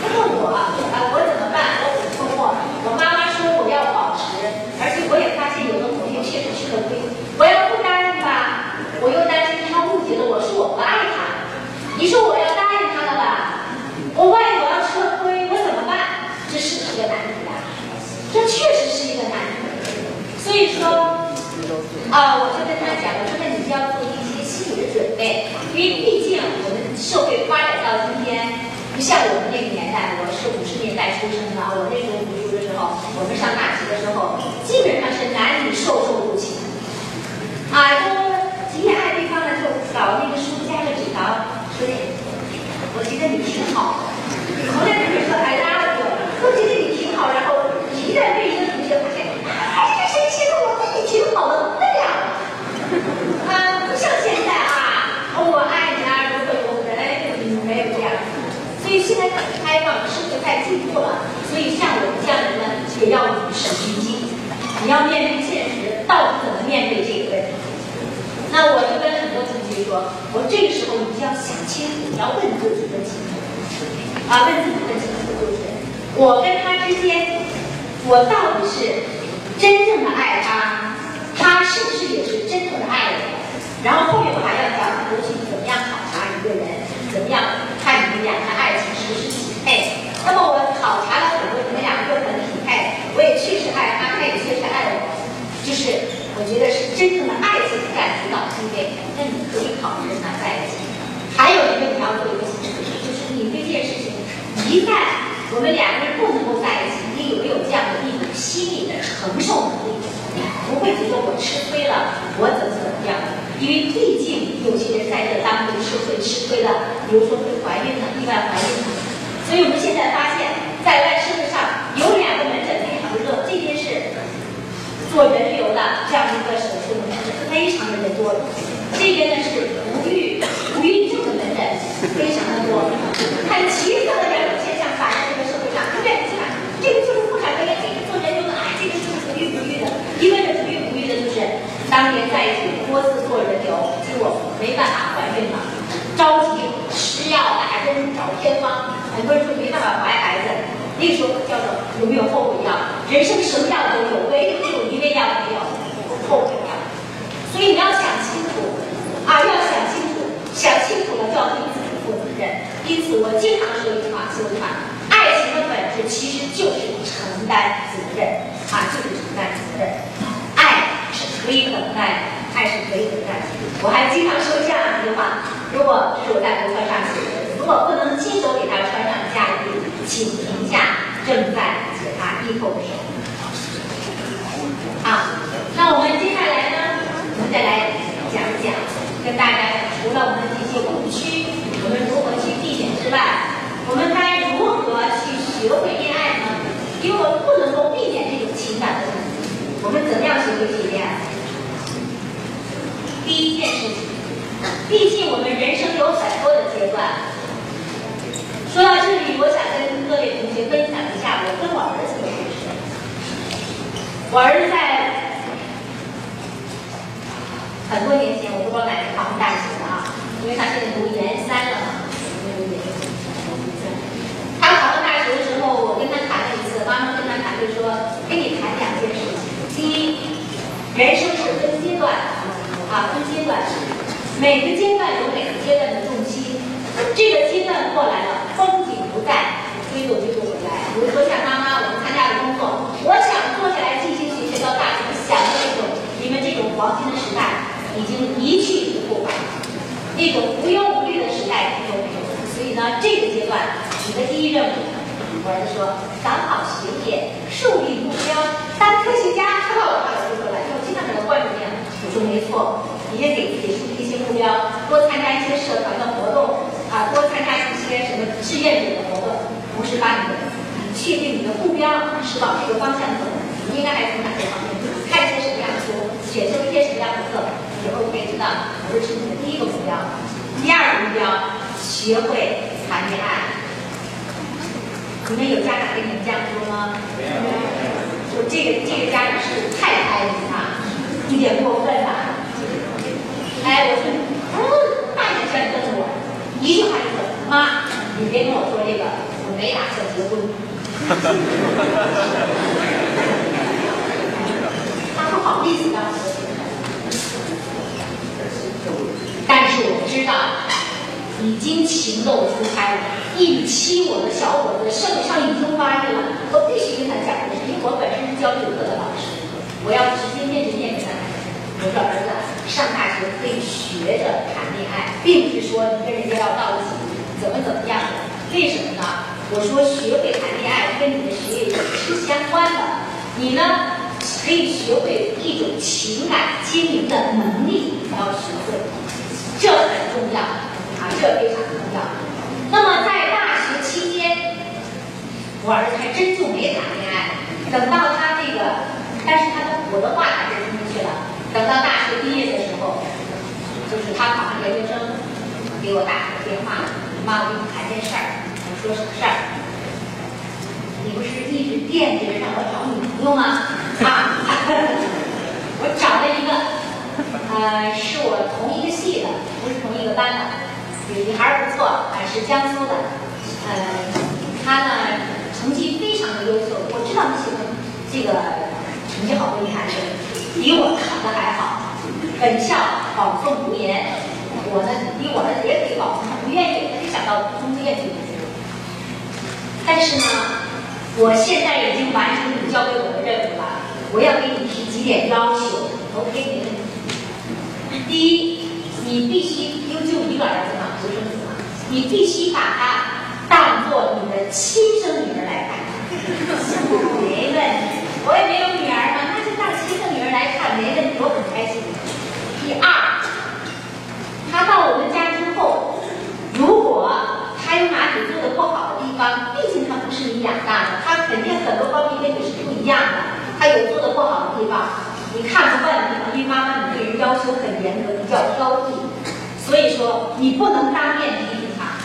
他问我啊，我怎么办？我很困惑。我妈妈说我要保持，而且我也发现有的朋友确实吃了亏。我要不答应吧，我又担心他误解了我，说我不爱他。你说我要答应他了吧，我万一我要吃了亏，我怎么办？这是不是个难题啊？这确实是一个难题。所以说，啊，我就跟他讲，我说那你要做一些心理的准备，因为毕竟我们社会发展到今天。不像我们那个年代，我是五十年代出生的，我那时候读书的时候，我们上大学的时候，基本上是男女授受不亲，啊，都极爱对方呢，就搞那个书加个纸条，说的，我觉得你挺好的，从来不会说哎呀，我我觉得你挺好，然后一旦被一个同学发现，哎，这个谁谁的我对你挺好的，不得了，啊，不像现在啊，我爱你啊，如何如何，哎，没有这样。所以现在很开放，社会太进步了。所以像我们这样的人呢，也要与时俱进。你要面对现实，到底怎么面对这个问题？那我就跟很多同学说，我这个时候你就要想清楚，你要问自己的清楚啊，问自己的清楚就是：我跟他之间，我到底是真正的爱他，他是不是也是真正的爱我？然后后面还要讲很多具体怎么样考察一个人，怎么样。看你们两个爱情是不是匹配？那么我考察了很多，你们两个很匹配，我也确实爱他，他也确实爱我，就是我觉得是真正的爱情感主导地位，那你可以考虑跟他在一起。还有一个你要做一个心理测试，就是你对这件事情，一旦我们两个人不能够在一起，你有没有这样的一种心理的承受能力？不会觉得我吃亏了，我怎么怎么样？因为毕竟有些人在这当中是会吃亏的，比如说会怀孕的，意外怀孕的。所以我们现在发现，在外社会上有两个门诊非常热，这边是做人流的这样一个手术门诊，非常的人多；这边呢是不育不孕症的门诊，非常的多。很奇特的两种现象摆在这个社会上，对不对？这个就是妇产科，这个做人流的，哎，这个就是不育不育的，一个是不育不育的，就是当年在。多次做人流，结果没办法怀孕了，着急吃药打针找偏方，很多人说没办法怀孩子。那时候叫做有没有后悔药？人生什么药都有，唯独有一味药没有后悔药。所以你要想清楚啊，要想清楚，想清楚了就要对自己负责任。因此我经常说一句话，说一句话：爱情的本质其实就是承担责任啊，就是承担责任。爱是可以等待的。爱是可以等待。我还经常说这样一句话：如果这是我在博客上写的，如果不能亲手给他穿上嫁衣，请停下正在解他衣扣的手。好，那我们接下来呢，我们再来讲讲，跟大家，除了我们这些误区，我们如何去避免之外，我们该如何去学会恋爱呢？因为我们不能够避免这种情感的问题，我们怎么样学会去恋爱？一件事情，毕竟我们人生有很多的阶段。说到这里，我想跟各位同学分享一下我跟我儿子的故事。我儿子在很多年前，我不知道哪个考上大学的啊，因为他现在读研三了嘛，他考上大学的时候，我跟他谈了一次，妈妈跟他谈就说，跟你谈两件事情。第一，人生。啊，分阶段，每个阶段有每个阶段的重心。这个阶段过来了，风景不在，追逐就不回来。比如说像妈妈，我们参加了工作，我想坐下来进行学习到大学，想的那种你们这种黄金的时代已经一去不复返，那种无忧无虑的时代都没有了。所以呢，这个阶段你的第一任务，我儿子说，搞好学业，树立目标，当科学家。说到我准没错你也给给出一些目标多参加一些社团的活动啊多参加一些什么志愿者的活动同时把你的你确定你的目标是往这个方向走你应该还从哪些方面看一些什么样的书写出一些什么样的课以后你也知道我这是你的第一个目标。第二个目标学会谈恋爱。你们有家长跟你们这样说吗？就这个这个家长是太开明有点过分吧？哎，我说，嗯，大眼圈瞪我，一句话就说，妈，你别跟我说这个，我没打算结婚。他不好意思让我说但是我知道，已经情窦初开了，一米七五的小伙子，肾上已经发育了，我必须跟他讲，因为我本身是教语课的老师，我要直接面对面跟他。我说儿子，上大学可以学着谈恋爱，并不是说你跟人家要到一起怎么怎么样的。为什么呢？我说学会谈恋爱跟你的学业也是相关的。你呢，可以学会一种情感经营的能力，你要学会，这很重要啊，这非常重要。那么在大学期间，我儿子还真就没谈恋爱。等到他这个，但是他的我的话还是听进去了。等到大学毕业的时候，就是他考上研究生，给我打了个电话，妈，我跟你谈件事儿。我说什么事儿？你不是一直惦记着让我找女朋友吗？啊，我找了一个，呃，是我同一个系的，不是同一个班的，女孩儿不错，啊，是江苏的，呃，她呢成绩非常的优秀，我知道你喜欢这个成绩好的女孩子。比我考的还好，本校保送读研，我呢比我呢也可以保送，他不愿意，他就想到中医院去读。但是呢，我现在已经完成你交给我的任务了，我要给你提几点要求，OK 没问题。第一，你必须因为就一个儿子嘛，独生子嘛，你必须把他当做你的亲生女儿来看。没问题，我也没有，女儿来看，没问题，我很开心。第二，他到我们家之后，如果他有哪里做的不好的地方，毕竟他不是你养大的，他肯定很多方面跟你是不一样的。他有做的不好的地方，你看不惯的地方，因为妈妈你对人要求很严格，比较挑剔，所以说你不能当面批评他。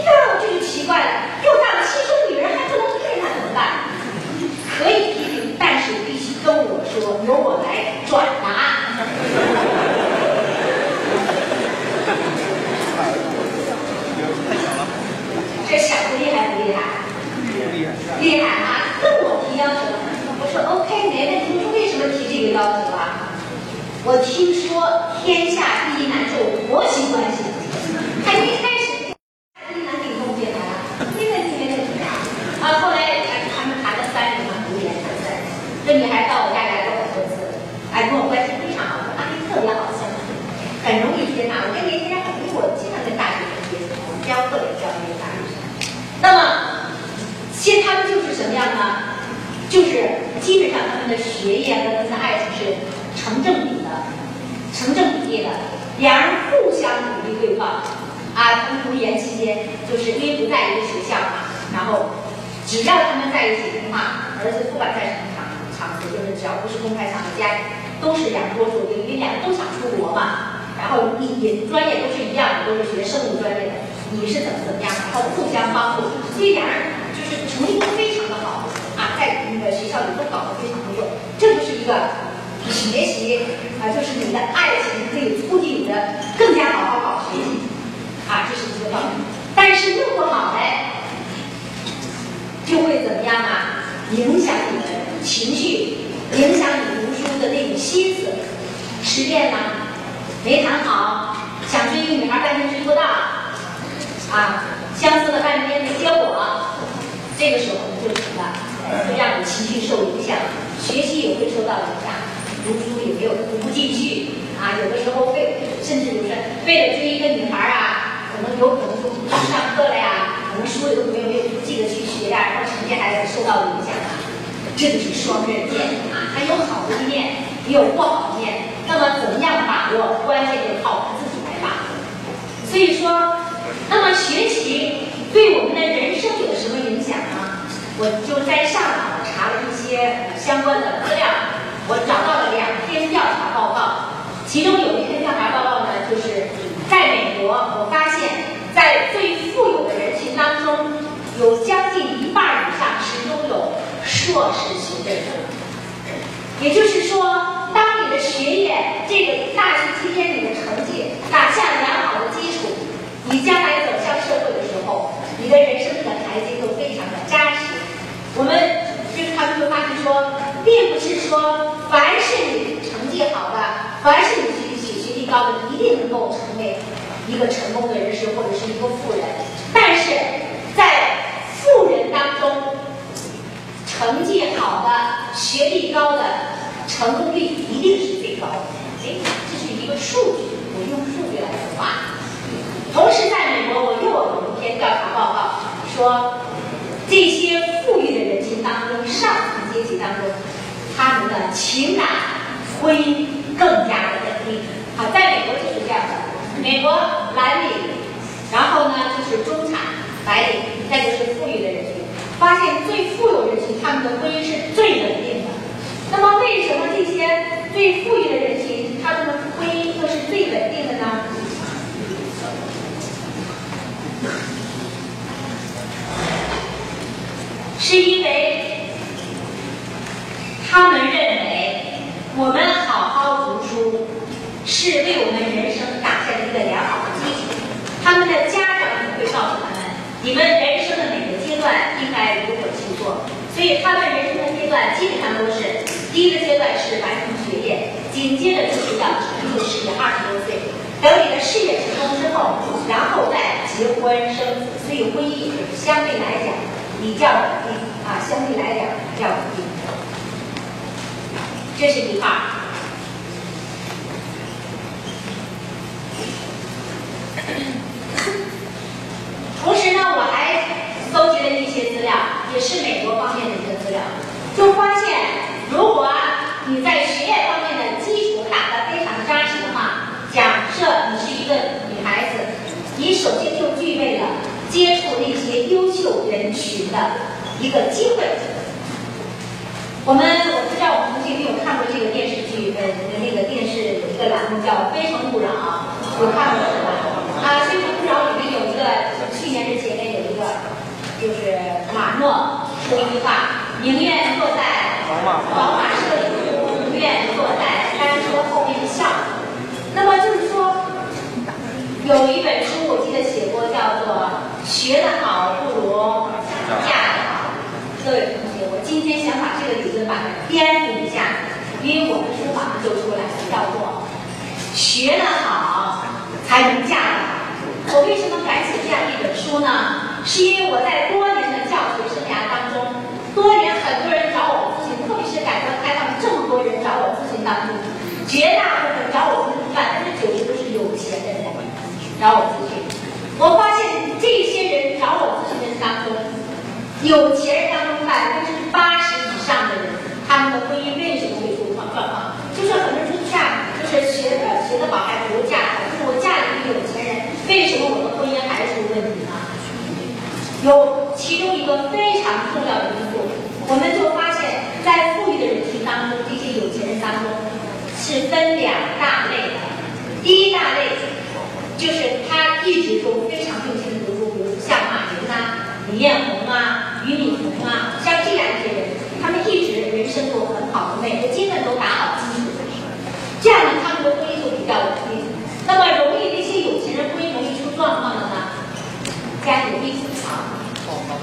呀，这就奇怪了，又当亲生女人还不能批评他怎么办？可以批评，但是必须跟我说，由我来转达。这小子厉害不厉害？厉害，啊！跟我提要求，我说 OK 没问题。你说为什么提这个要求啊？我听说天下学习对我们的人生有什么影响呢？我就在上网查了一些相关的资料我找到了两篇调查报告。其中有一篇调查报告呢就是在美国我发现在最富有的人群当中有将近一半以上是拥有硕士学位的。也就是说当你的学业这个大学期间你的成绩打下良好的基础你将来候，你的人生的台阶都非常的扎实。我们就是他们会发现说，并不是说凡是你成绩好的，凡是你学学学历高的，一定能够成为一个成功的人士或者是一个富人。但是在富人当中，成绩好的、学历高的，成功率一定是最高的。哎，这是一个数据，我用数据来说话。同时，在美国，我又有一篇调查报告说，这些富裕的人群当中，上层阶级当中，他们的情感婚姻更加的稳定。好，在美国就是这样的。美国蓝领，然后呢就是中产白领，再就是富裕的人群。发现最富有人群，他们的婚姻是最稳定的。那么，为什么这些最富裕的人群，他们的婚姻又是最稳定的呢？是因为他们认为我们好好读书是为我们人生打下一个良好的基础。他们的家长也会告诉他们，你们人生的每个阶段应该如何去做。所以他们人生的阶段基本上都是第一个阶段是完成学业，紧接着就是要成就事业，二十多岁。等你的事业成功之后，然后再结婚生子，所以婚姻相对来讲比较稳定啊，相对来讲比较稳定。这是一块儿。同时呢，我还搜集了一些资料，也是美国方面的一个资料，就发现，如果你在学业方面的基础打得非常扎实的话，假设你是一个女孩子，你首先就具备了接触那些优秀人群的一个机会。我们我不知道我们同学有没有看过这个电视剧，呃，那个电视有一个栏目叫《非诚勿扰》，有看过是吧？啊，《非诚勿扰》里面有一个，去年之前面有一个，就是马诺说一句话：宁愿坐在宝马车里，不愿坐在单车后面笑。那么就是，有一本书我记得写过，叫做《学得好不如嫁得好》。各位同学，我今天想把这个理论把它颠覆一下，因为我们书马上就出来了，叫做“学得好才能嫁得好”。我为什么敢写这样一本书呢？是因为我在多年的教学生涯当中，多年很多人找我咨询，特别是改革开放这么多人找我咨询当中，绝大部分找我咨询百分之九十都是有钱的人找我咨询。我发现这些人找我咨询的人当中，有钱人当中百分之八十以上的人，他们的婚姻为什么会出状况？就是很多人说嫁，就是学的学得好还不如嫁好，就是我嫁了一个有钱人，为什么我的婚姻还是出问题呢？有其中一个非常重要的因素，我们就发现，在富裕的人群当中，这些有钱人当中是分两大类的。第一大类就是他一直都非常用心的读书，比如像马云呐、李彦宏啊、俞敏洪啊，像这样一些人，他们一直人生都很好的，每个阶段都打好基础，这样呢，他们的婚姻就比较稳定。那么容易那些有钱人婚姻容易出状况的呢，家里有一层藏。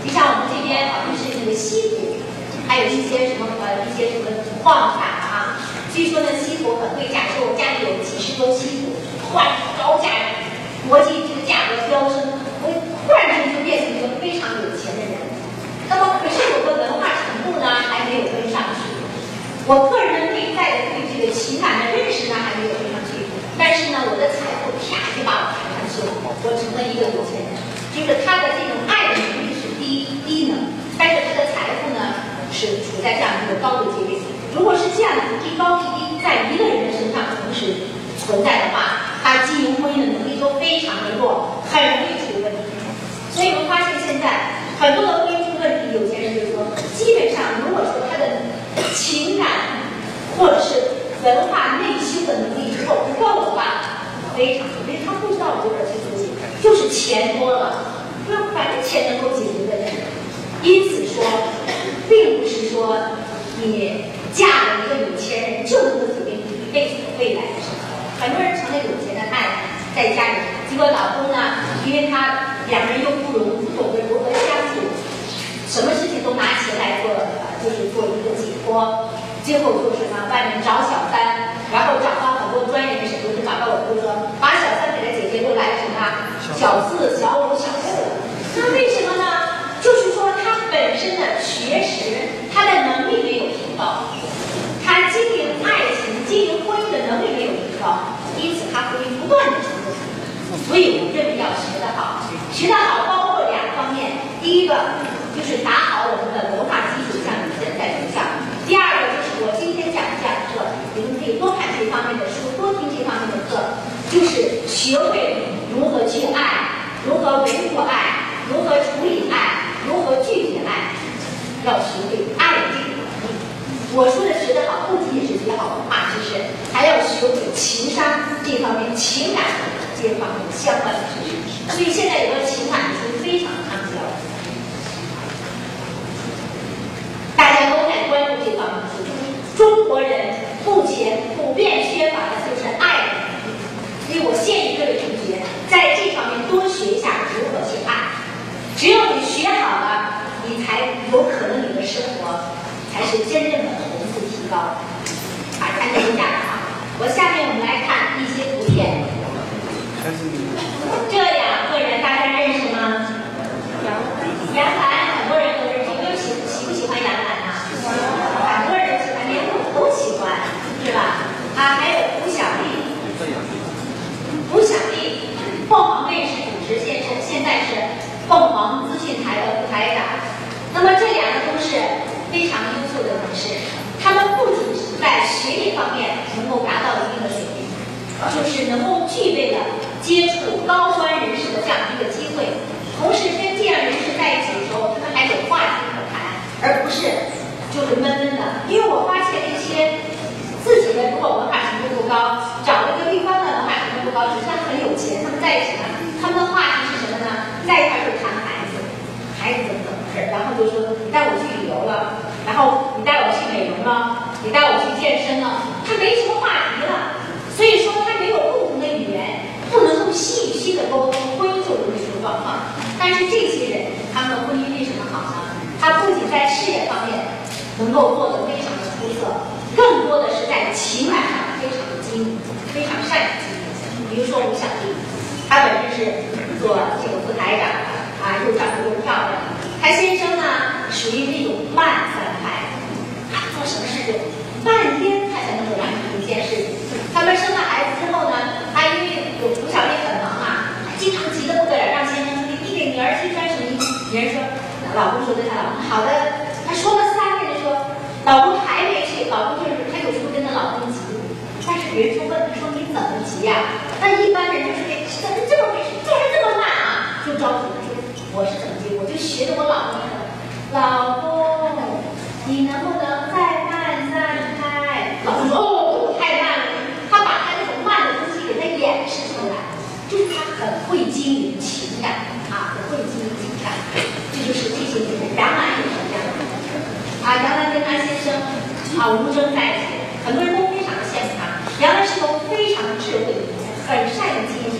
就像我们这边好像是那个西湖，还有一些什么呃一些什么矿产啊，据说呢西湖很贵价，说我家里有几十多西湖，换高价，国际这个价格飙升，我忽然间就变成一个非常有钱的人。那么可是我的文化程度呢还没有跟上去，我个人内在的对这个情感的认识呢还没有跟上去，但是呢我的财富啪就把我抬上去了，我成了一个有钱人，就是他的这种爱的能力是低低能，但是他的财富呢是处在这样一个高的阶位。如果是这样子一高一低在一个人的身上同时存在的话，经营婚姻的能力都非常的弱，很容易出问题。所以我们发现现在很多的婚姻出问题，有钱人就说，基本上如果说他的情感或者是文化内修的能力如果不够的话，非常，因为他不知道如何去自己，就是钱多了，那反正钱能够解决问题。因此说，并不是说你嫁了一个有钱人就能够决定一辈子的未来的生活。很多人成了有钱的太太，在家里，结果老公呢，因为他两个人又不容不懂得如何相处，什么事情都拿钱来做，就是做一个解脱。最后就是呢？外面找小三，然后找到很多专业人士，就是找到我，就说把小三给的姐姐都来什么小四、小五、小六。那为什么呢？就是说他本身的学识，他的能力没有提高，他经营爱情、经营婚姻的能力没有提高，因此他会不断的成功。所以我认为要学得好，学得好包括两方面，第一个就是打好我们的文化基础，像你现在走向；第二个就是我今天讲的这样的课，你们可以多看这方面的书，多听这方面的课，就是学会如何去爱，如何维护爱。如何处理爱？如何拒绝爱？要学会爱这个能力。我说的学得好，不仅仅是学好文化知识，还要学会情商这方面、情感这方面相关的知识。所以现在有个情感已经非常畅销，大家都在关注这方面的书。中国人目前普遍缺乏的就是爱，所以我建议各位同学在这方面多学一下如何去爱。只有你学好了，你才有可能你的生活才是真正的层次提高。把看这下啊，我下面我们来看一些图片。这两个人大家认识吗？杨澜，很多人都认识。你们喜喜不喜欢杨澜呢？很多人喜欢，连我都喜欢，是吧？啊，还有胡小丽。胡小丽，凤凰卫视主持，现是现在是。凤凰资讯台的副台长，那么这两个都是非常优秀的人士，他们不仅是在学历方面能够达到一定的水平，就是能够具备了接触高端人士的这样一个机会，同时跟这样人士在一起的时候，他们还有话题可谈，而不是就是闷闷的。因为我发现那些自己的如果文化程度不高，找了一个对方的文化程度不高，只是他很有钱，他们在一起呢，他们的话题是什么呢？在一块就谈孩子，孩子怎么怎么回事，然后就说你带我去旅游了，然后你带我去美容了，你带我去健身了，他没什么话题了，所以说他没有共同的语言，不能够细细的沟通，婚姻就容易出状况。但是这些人，他们的婚姻为什么好呢？他不仅在事业方面能够做得非常的出色，更多的是在情感上非常的精，非常善于经营。比如说吴小丽，她本身是。做这个副台长的啊，又长得又漂亮。他先生呢，属于那种慢，什么事就半天他才能够完成一件事情。他们生了孩子之后呢，他因为有吴小丽很忙啊，经常急得不得了，让先生说：“你给你儿去穿什么衣服？”别人说，老公说对他老公好的，他说了三遍就说，老公还没去，老公就是他有时候跟他老公急，但是别人就问他说你怎么急呀？那一般人就是怎么这么回事？做人这么慢啊？就着急了，说我是怎么急？我就学着我老公说老公，你能不能再慢三拍？老公说哦，太慢了。他把他这种慢的东西给他演示出来，就是他很会经营情感啊，很会经营情感。这就是这些女人。杨澜也是这样的啊，杨澜跟他先生啊吴峥在一起，很多人都非常的羡慕他。杨澜是个非常智慧的女人，很善于经营。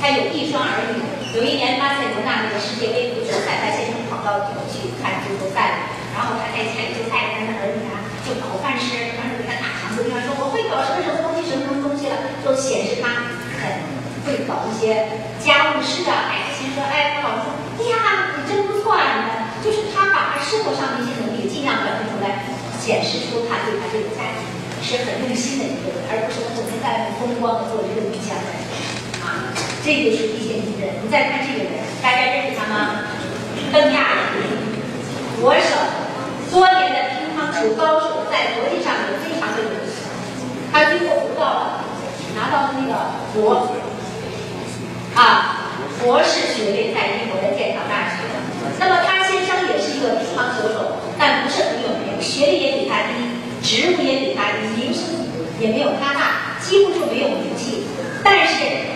他有一双儿女。有一年巴塞罗那那个世界杯足球赛，他先生跑到去看足球赛，然后他在家里就带着他的儿女啊，就搞饭吃，然后给他大肠子，跟他说我会搞什么什么东西，什么什么东西了，都显示他很会搞一些家务事啊。哎，他先说，哎，他老公说，哎呀，你真不错啊，你看，就是他把他生活上的一些能力尽量表现出来，显示出他对他这个家庭是很用心的一个人，而不是整天在外面风光的做一个女强人啊。这就是一些名人。你再看这个人，大家认识他吗？邓亚萍，国手，多年的乒乓球高手，在国际上也非常的有名。他最后得到了拿到了那个博啊博士学位，在英国的剑桥大学。那么他先生也是一个乒乓球手，但不是很有名，学历也比他低，职务也比他低，名声也没有他大，几乎就没有名气。但是。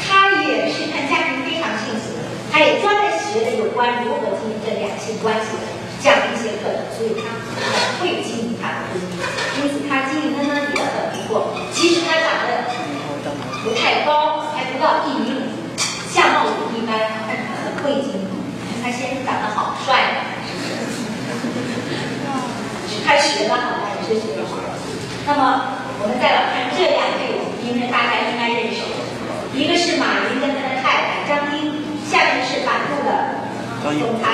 他也是看家庭非常幸福，他也专门学的有关如何经营这两性关系的这样的一些课程，所以他很会经营他的婚姻，因此他经营的呢也很不错。其实他长得不太高，还不到一米五，相貌也一般，但是他很会经营。他先生长得好帅，他学的好，他也是学的好。那么我们再来看这两位名人，大家应该认识。一个是马云跟他的太太张英，下面是百度的总裁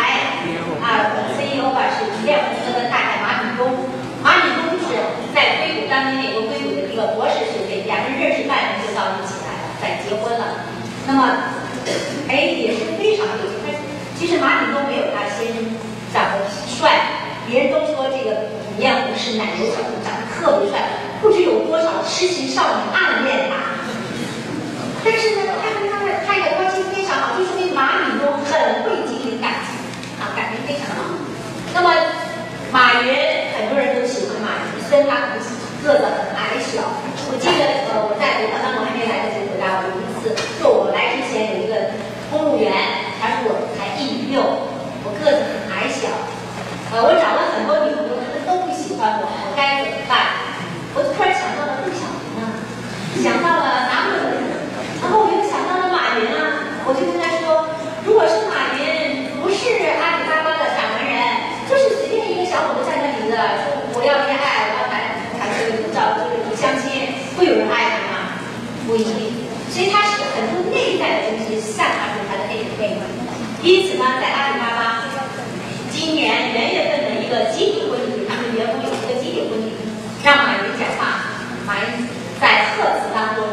啊，CEO 吧，是叶问斯的太太马敏东。马敏东是在硅谷当年美国硅谷的一个博士学位，两个人认识半年就到一起来了，在结婚了。那么，哎，也是非常有他其实马敏东没有他先生长得帅，别人都说这个李彦宏是奶油小子，长得特别帅，不知有多少痴情少女暗恋他。但是呢，他跟他的太太关系非常好，就说明马敏东很会经营感情，啊，感情非常好。那么马云很多人都喜欢马云，虽然他不是个子很矮小。我记得呃我在武汉，当我还没来得及回答，我有一次就我来之前有一个公务员，他说我才一米六，我个子很矮小，呃我找了很多女朋友，他们都不喜欢我，我该怎么办？我突然想到了陆小平啊，想到了拿破仑。然后我又想到了马云啊，我就跟他说，如果是马云，不是阿里巴巴的掌门人，就是随便一个小伙子站那里的，说我要恋爱，我要谈谈这个找这个相亲，会有人爱他吗？不一定。所以他是很多内在的东西散发出他的内魅力。因此呢，在阿里巴巴，今年元月份的一个集体婚礼，他们员工有一个集体婚礼，让马云讲话，马云在贺词当中。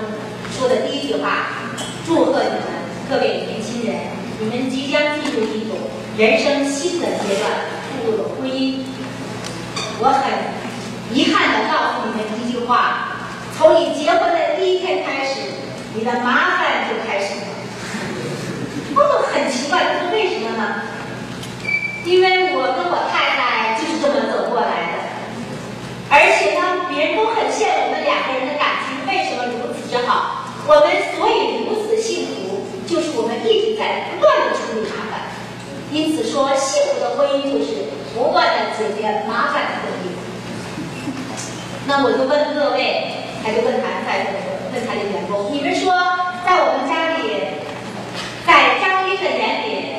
说的第一句话，祝贺你们各位年轻人，你们即将进入一种人生新的阶段，步入了婚姻。我很遗憾的告诉你们一句话：从你结婚的第一天开始，你的麻烦就开始了。哦，很奇怪，这是为什么呢？因为我我太太就是这么走过来的，而且呢，别人都很羡慕我们两个人的感情，为什么如此之好？我们所以如此幸福，就是我们一直在不断的处理麻烦。因此说，幸福的婚姻就是不断的解决麻烦的婚姻。那我就问各位，还是问他在座的问他的员工，你们说，在我们家里，在张英的眼里，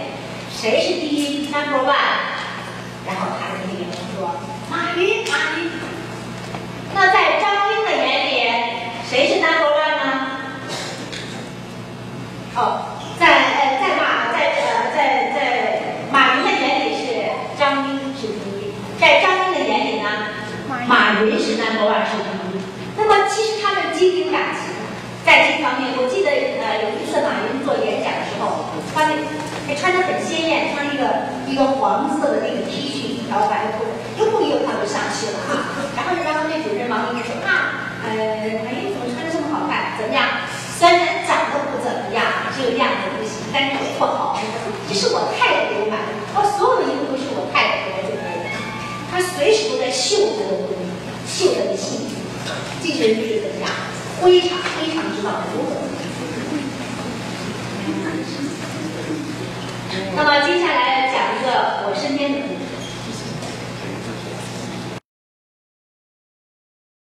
谁是第一 number one？然后他的那个员工说，马云，马云。那在张英的眼里，谁是 number one？呢哦，在呃在马在呃在在马云的眼里是张斌是第一，在张斌的眼里呢，马云是 number one 是第一。那么其实他们经营感情，在这方面，我记得呃有一次马云做演讲的时候，穿的还穿的很鲜艳，穿一个一个黄色的那个 T 恤，一条白裤子，又不又他就上去了啊。然后然后那主持人王英说啊，呃马云怎么穿的这么好看？怎么样？虽然长得不怎么样，这个样子不行，但是不好。这是我太太给我买的，我所有的衣服都是我太太给我准备的。她随时都在秀她的婚姻，秀她的幸福。这个人就是怎么样，非常非常知道如何。那么接下来